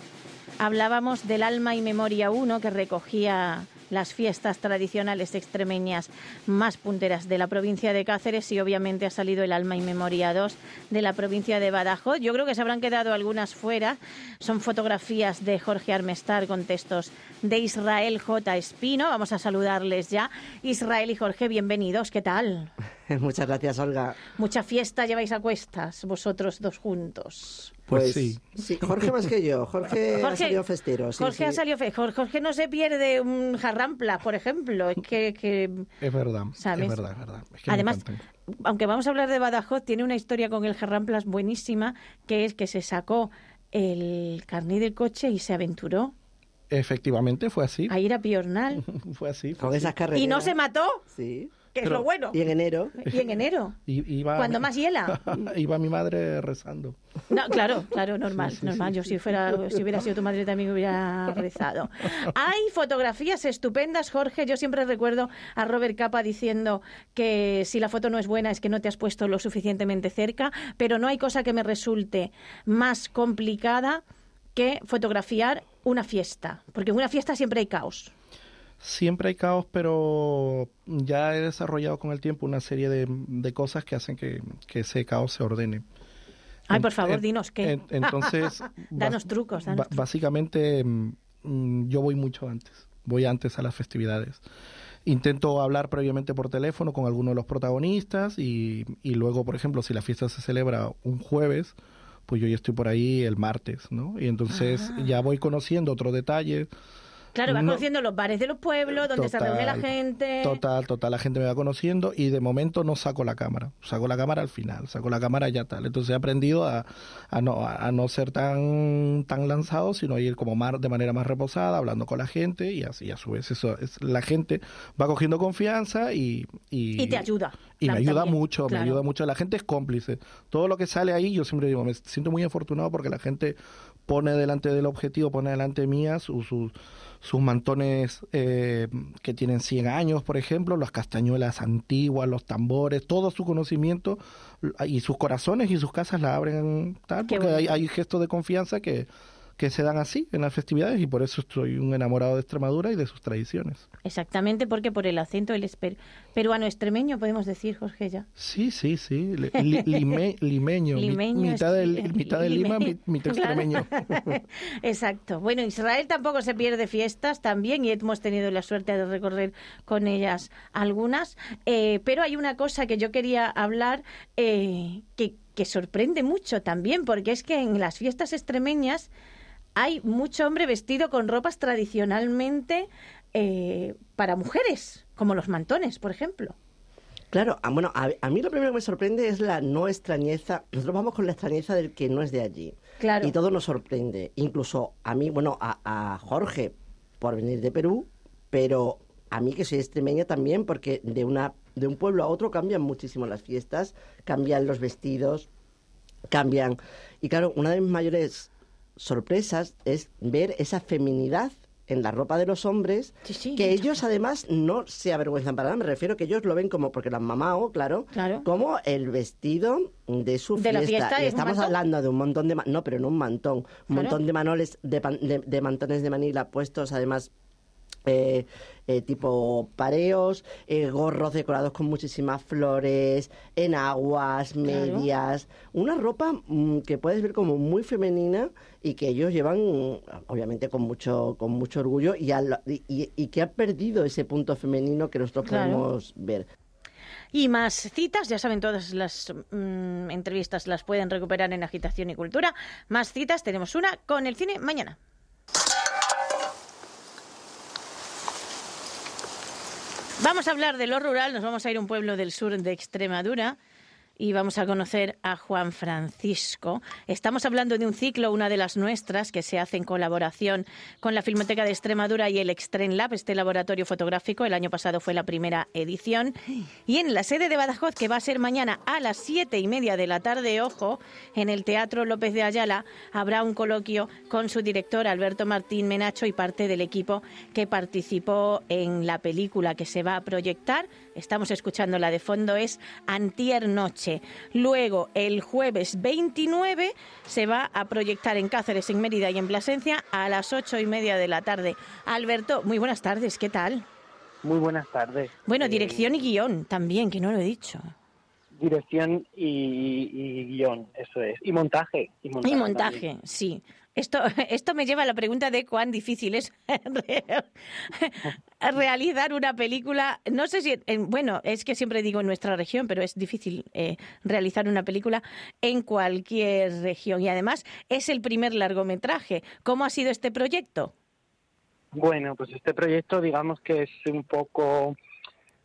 hablábamos del Alma y Memoria 1 que recogía las fiestas tradicionales extremeñas más punteras de la provincia de Cáceres y obviamente ha salido el Alma y Memoria 2 de la provincia de Badajoz. Yo creo que se habrán quedado algunas fuera. Son fotografías de Jorge Armestar con textos de Israel J. Espino. Vamos a saludarles ya. Israel y Jorge, bienvenidos. ¿Qué tal? Muchas gracias, Olga. Mucha fiesta lleváis a cuestas, vosotros dos juntos. Pues, pues sí. Jorge más que yo. Jorge, ha salido festero. Jorge ha salido. Jorge no se pierde un jarrampla, por ejemplo. Es que, es verdad. Es verdad, es verdad. Además, aunque vamos a hablar de Badajoz, tiene una historia con el jarramplas buenísima, que es que se sacó el carnet del coche y se aventuró. Efectivamente, fue así. A ir a Piornal. fue así. con esas carreras. ¿Y no se mató? Sí que es lo bueno. Y en enero. Y en enero. Cuando más hiela. iba mi madre rezando. No, claro, claro, normal, normal. Yo si fuera, si hubiera sido tu madre también hubiera rezado. Hay fotografías estupendas, Jorge. Yo siempre recuerdo a Robert Capa diciendo que si la foto no es buena es que no te has puesto lo suficientemente cerca, pero no hay cosa que me resulte más complicada que fotografiar una fiesta, porque en una fiesta siempre hay caos. Siempre hay caos, pero ya he desarrollado con el tiempo una serie de, cosas que hacen que, ese caos se ordene. Ay, por favor, dinos qué. entonces, danos trucos. básicamente, mm, mm, yo voy mucho antes. Voy antes a las festividades. Intento hablar previamente por teléfono con alguno de los protagonistas y, y luego, por ejemplo, si la fiesta se celebra un jueves, pues yo ya estoy por ahí el martes, ¿no? Y entonces ah. ya voy conociendo otros detalles Claro, vas conociendo los bares de los pueblos, donde se reúne la gente. Total, total, la gente me va conociendo y de momento no saco la cámara. Saco la cámara al final, saco la cámara ya tal. Entonces he aprendido a, a, no, a no ser tan, tan lanzado, sino a ir como más, de manera más reposada, hablando con la gente y así a su vez eso es, la gente va cogiendo confianza y... Y, te ayuda. Y me ayuda mucho, me ayuda mucho. La gente es cómplice. Todo lo que sale ahí, yo siempre digo, me siento muy afortunado porque la gente pone delante del objetivo, pone delante mía sus sus mantones eh, que tienen 100 años, por ejemplo, las castañuelas antiguas, los tambores, todo su conocimiento y sus corazones y sus casas la abren tal, porque hay, hay gestos de confianza que, que se dan así en las festividades y por eso estoy un enamorado de Extremadura y de sus tradiciones. Exactamente, porque por el acento el peruano extremeño, podemos decir, Jorge, ya. Sí, sí, sí, limeño, mitad, del, mitad de Lima, mitad extremeño. Exacto. Bueno, Israel tampoco se pierde fiestas también y hemos tenido la suerte de recorrer con ellas algunas, eh, pero hay una cosa que yo quería hablar eh, que, que sorprende mucho también, porque es que en las fiestas extremeñas hay mucho hombre vestido con ropas tradicionalmente eh, para mujeres, como los mantones, por ejemplo. Claro, ah, bueno, a, mí lo primero que me sorprende es la no extrañeza. Nosotros vamos con la extrañeza del que no es de allí. Claro. Y todo nos sorprende. Incluso a mí, bueno, a, a Jorge por venir de Perú, pero a mí que soy extremeña también, porque de, una, de un pueblo a otro cambian muchísimo las fiestas, cambian los vestidos, cambian. Y claro, una de mis mayores sorpresas es ver esa feminidad en la ropa de los hombres, que ellos además no se avergüenzan para nada. Me refiero que ellos lo ven como, porque lo han mamado, claro, como el vestido de su fiesta. estamos hablando de un montón de... No, pero no un mantón. Un montón de manoles, de, de mantones de Manila puestos además eh, eh, tipo pareos, eh, gorros decorados con muchísimas flores, enaguas, medias, una ropa mm, que puedes ver como muy femenina y que ellos llevan obviamente con mucho con mucho orgullo y, y, que ha perdido ese punto femenino que nosotros podemos ver. Y más citas, ya saben, todas las mm, entrevistas las pueden recuperar en Agitación y Cultura. Más citas, tenemos una con el cine mañana. Vamos a hablar de lo rural, nos vamos a ir a un pueblo del sur de Extremadura y vamos a conocer a Juan Francisco. Estamos hablando de un ciclo, una de las nuestras, que se hace en colaboración con la Filmoteca de Extremadura y el Extreme Lab, este laboratorio fotográfico. El año pasado fue la primera edición. Y en la sede de Badajoz, que va a ser mañana a las siete y media de la tarde, ojo, en el Teatro López de Ayala, habrá un coloquio con su director Alberto Martín Menacho y parte del equipo que participó en la película que se va a proyectar. Estamos escuchando la de fondo, es Antier Noche Luego, el jueves 29, se va a proyectar en Cáceres, en Mérida y en Plasencia a las ocho y media de la tarde. Alberto, muy buenas tardes, ¿qué tal? Muy buenas tardes. Bueno, eh, dirección y guion también, que no lo he dicho. Dirección y, guion, eso es. Y montaje. Y montaje, sí. Esto, esto me lleva a la pregunta de cuán difícil es realizar una película. No sé si, bueno, es que siempre digo en nuestra región, pero es difícil eh, realizar una película en cualquier región. Y además es el primer largometraje. ¿Cómo ha sido este proyecto? Bueno, pues este proyecto digamos que es un poco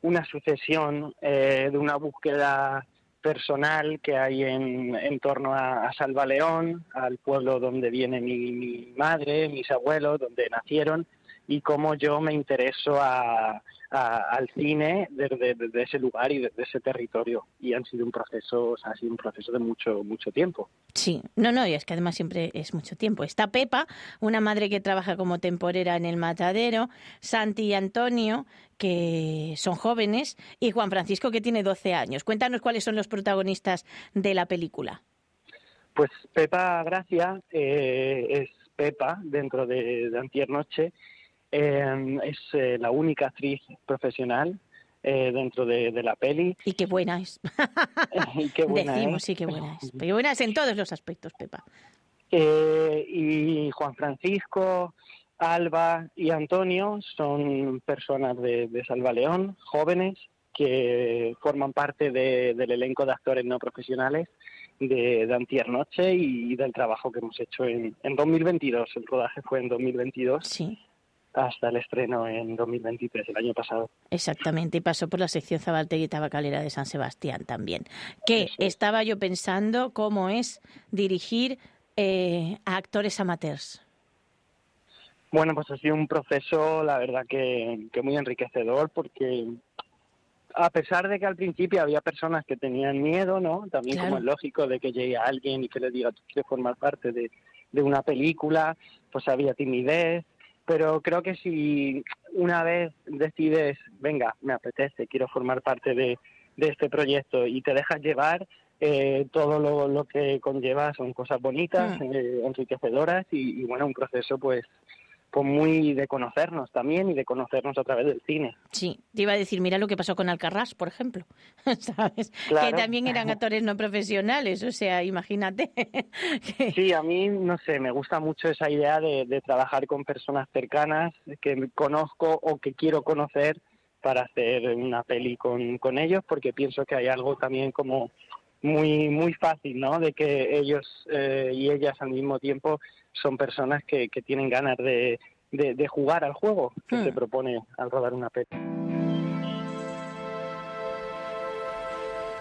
una sucesión eh, de una búsqueda personal que hay en, en torno a, a, Salva León, al pueblo donde viene mi, mi, madre, mis abuelos, donde nacieron, y cómo yo me intereso a, al cine desde, ese lugar y desde ese territorio. Y han sido un proceso, ha sido un proceso de mucho, mucho tiempo. Sí, no, no, y es que además siempre es mucho tiempo. Está Pepa, una madre que trabaja como temporera en el matadero, Santi y Antonio, que son jóvenes, y Juan Francisco, que tiene 12 años. Cuéntanos cuáles son los protagonistas de la película. Pues Pepa Gracia eh, es Pepa dentro de, de Antier Noche. Em, es eh, la única actriz profesional eh, dentro de, la peli. Y qué buena es. y qué buena Decimos, sí, qué buena es. Pero buena es en todos los aspectos, Pepa. Eh, y Juan Francisco, Alba y Antonio son personas de, de Salvaleón, jóvenes, que forman parte del elenco de actores no profesionales de, de Antier Noche y del trabajo que hemos hecho en, en 2022. El rodaje fue en 2022. Sí hasta el estreno en 2023, el año pasado. Exactamente, y pasó por la sección Zabaltegui Tabacalera de San Sebastián también. Que estaba yo pensando cómo es dirigir eh, a actores amateurs. Bueno, pues ha sido un proceso, la verdad, que, que muy enriquecedor, porque a pesar de que al principio había personas que tenían miedo, ¿no? También como es lógico de que llegue alguien y que le diga, tú quieres formar parte de, una película, pues había timidez, pero creo que si una vez decides, venga, me apetece, quiero formar parte de, este proyecto y te dejas llevar, eh, todo lo, que conlleva son cosas bonitas, mm. eh, enriquecedoras y, y, bueno, un proceso pues pues muy de conocernos también y de conocernos a través del cine. Sí, te iba a decir, mira lo que pasó con Alcarrás, por ejemplo, ¿sabes? Que también eran actores no profesionales, o sea, imagínate. sí, a mí, no sé, me gusta mucho esa idea de, trabajar con personas cercanas que conozco o que quiero conocer para hacer una peli con, con ellos, porque pienso que hay algo también como muy muy fácil, ¿no? De que ellos eh, y ellas al mismo tiempo son personas que, que tienen ganas de, de, jugar al juego que hmm. se propone al rodar una peli.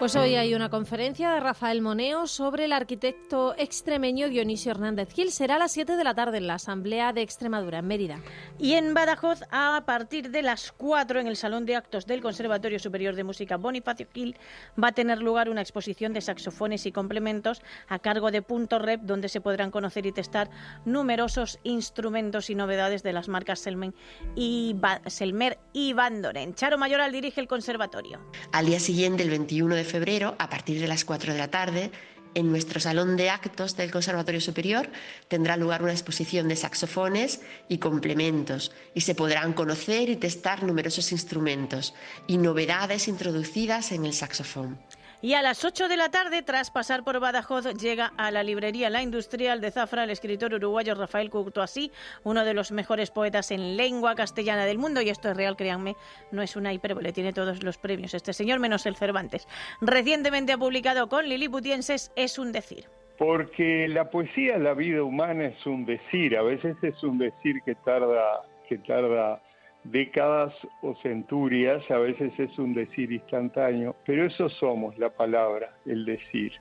Pues hoy hay una conferencia de Rafael Moneo sobre el arquitecto extremeño Dionisio Hernández Gil. Será a las 7 de la tarde en la Asamblea de Extremadura, en Mérida. Y en Badajoz, a partir de las 4, en el Salón de Actos del Conservatorio Superior de Música Bonifacio Gil, va a tener lugar una exposición de saxofones y complementos a cargo de Punto Rep, donde se podrán conocer y testar numerosos instrumentos y novedades de las marcas Selmer y, Selmer y Bandoren. Charo Mayoral dirige el conservatorio. Al día siguiente, el 21 de febrero, a partir de las 4 de la tarde, en nuestro salón de actos del Conservatorio Superior tendrá lugar una exposición de saxofones y complementos y se podrán conocer y testar numerosos instrumentos y novedades introducidas en el saxofón. Y a las 8 de la tarde, tras pasar por Badajoz, llega a la librería La Industrial de Zafra el escritor uruguayo Rafael Courtoisí, uno de los mejores poetas en lengua castellana del mundo. Y esto es real, créanme, no es una hipérbole, tiene todos los premios este señor, menos el Cervantes. Recientemente ha publicado con Liliputienses Es un decir. Porque la poesía, la vida humana es un decir, a veces es un decir que tarda, que tarda décadas o centurias, a veces es un decir instantáneo, pero eso somos, la palabra, el decir.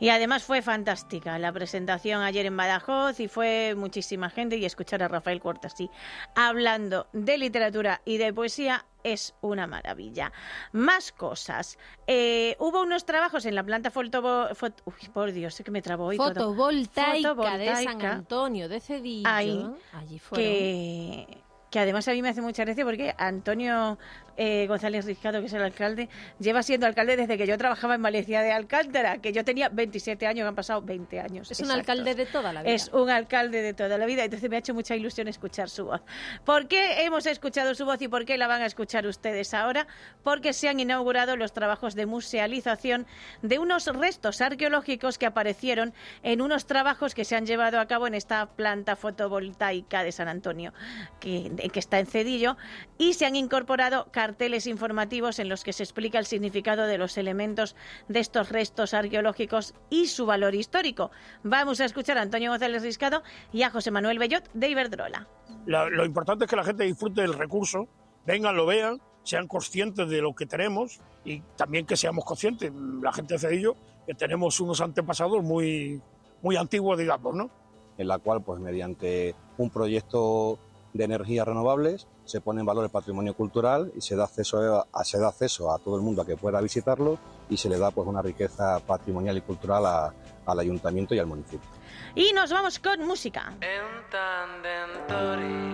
Y además fue fantástica la presentación ayer en Badajoz y fue muchísima gente y escuchar a Rafael Cortasí hablando de literatura y de poesía es una maravilla. Más cosas. Eh, hubo unos trabajos en la planta fotovoltaica. por Dios, sé que me trabo hoy fotovoltaica, de San Antonio de Cedillo. allí que que además a mí me hace mucha gracia porque Antonio eh, González Riscado, que es el alcalde, lleva siendo alcalde desde que yo trabajaba en Valencia de Alcántara, que yo tenía 27 años, han pasado 20 años. Es un alcalde de toda la vida. Es un alcalde de toda la vida, entonces me ha hecho mucha ilusión escuchar su voz. ¿Por qué hemos escuchado su voz y por qué la van a escuchar ustedes ahora? Porque se han inaugurado los trabajos de musealización de unos restos arqueológicos que aparecieron en unos trabajos que se han llevado a cabo en esta planta fotovoltaica de San Antonio, que, que está en Cedillo, y se han incorporado carteles informativos en los que se explica el significado de los elementos de estos restos arqueológicos y su valor histórico. Vamos a escuchar a Antonio González Riscado y a José Manuel Bellot de Iberdrola. lo importante es que la gente disfrute del recurso, vengan, lo vean, sean conscientes de lo que tenemos y también que seamos conscientes, la gente de Cedillo, que tenemos unos antepasados muy, muy antiguos, digamos, ¿no? En la cual, pues mediante un proyecto de energías renovables, se pone en valor el patrimonio cultural y se da acceso a, se da acceso a todo el mundo a que pueda visitarlo y se le da pues una riqueza patrimonial y cultural al ayuntamiento y al municipio. Y nos vamos con música.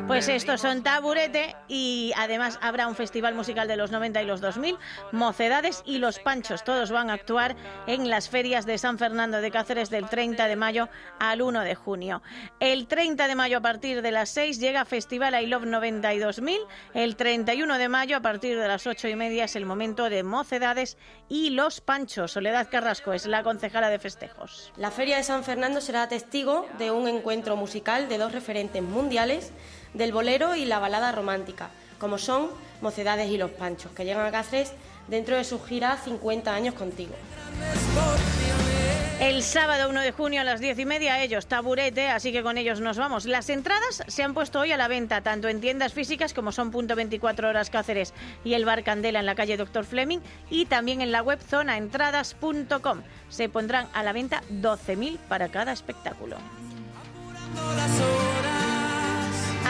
Pues estos son Taburete y además habrá un festival musical de los 90 y los 2000, Mocedades y Los Panchos. Todos van a actuar en las ferias de San Fernando de Cáceres del 30 de mayo al 1 de junio. El 30 de mayo a partir de las 6 llega Festival I Love 92 2000. El 31 de mayo, a partir de las ocho y media, es el momento de Mocedades y Los Panchos. Soledad Carrasco es la concejala de festejos. La Feria de San Fernando será testigo de un encuentro musical de dos referentes mundiales del bolero y la balada romántica, como son Mocedades y Los Panchos, que llegan a Cáceres dentro de su gira 50 años contigo. El sábado 1 de junio a las 10 y media ellos, taburete, así que con ellos nos vamos. Las entradas se han puesto hoy a la venta, tanto en tiendas físicas como son Punto 24 Horas Cáceres y el Bar Candela en la calle Doctor Fleming y también en la web zonaentradas.com. Se pondrán a la venta 12.000 para cada espectáculo.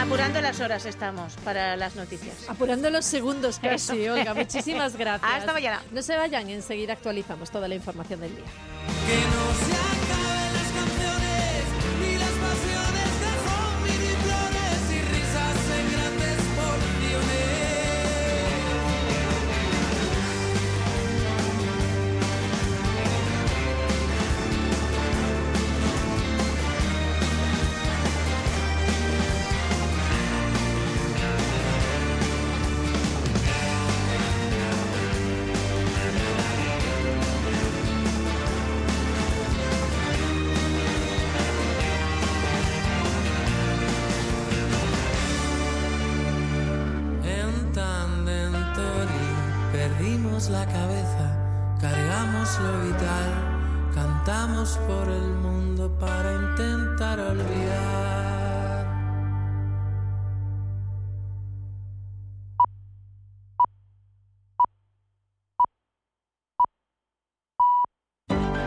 Apurando las horas estamos para las noticias. Apurando los segundos casi, Eso. Olga. Muchísimas gracias. Hasta mañana. No se vayan, enseguida actualizamos toda la información del día. Que no se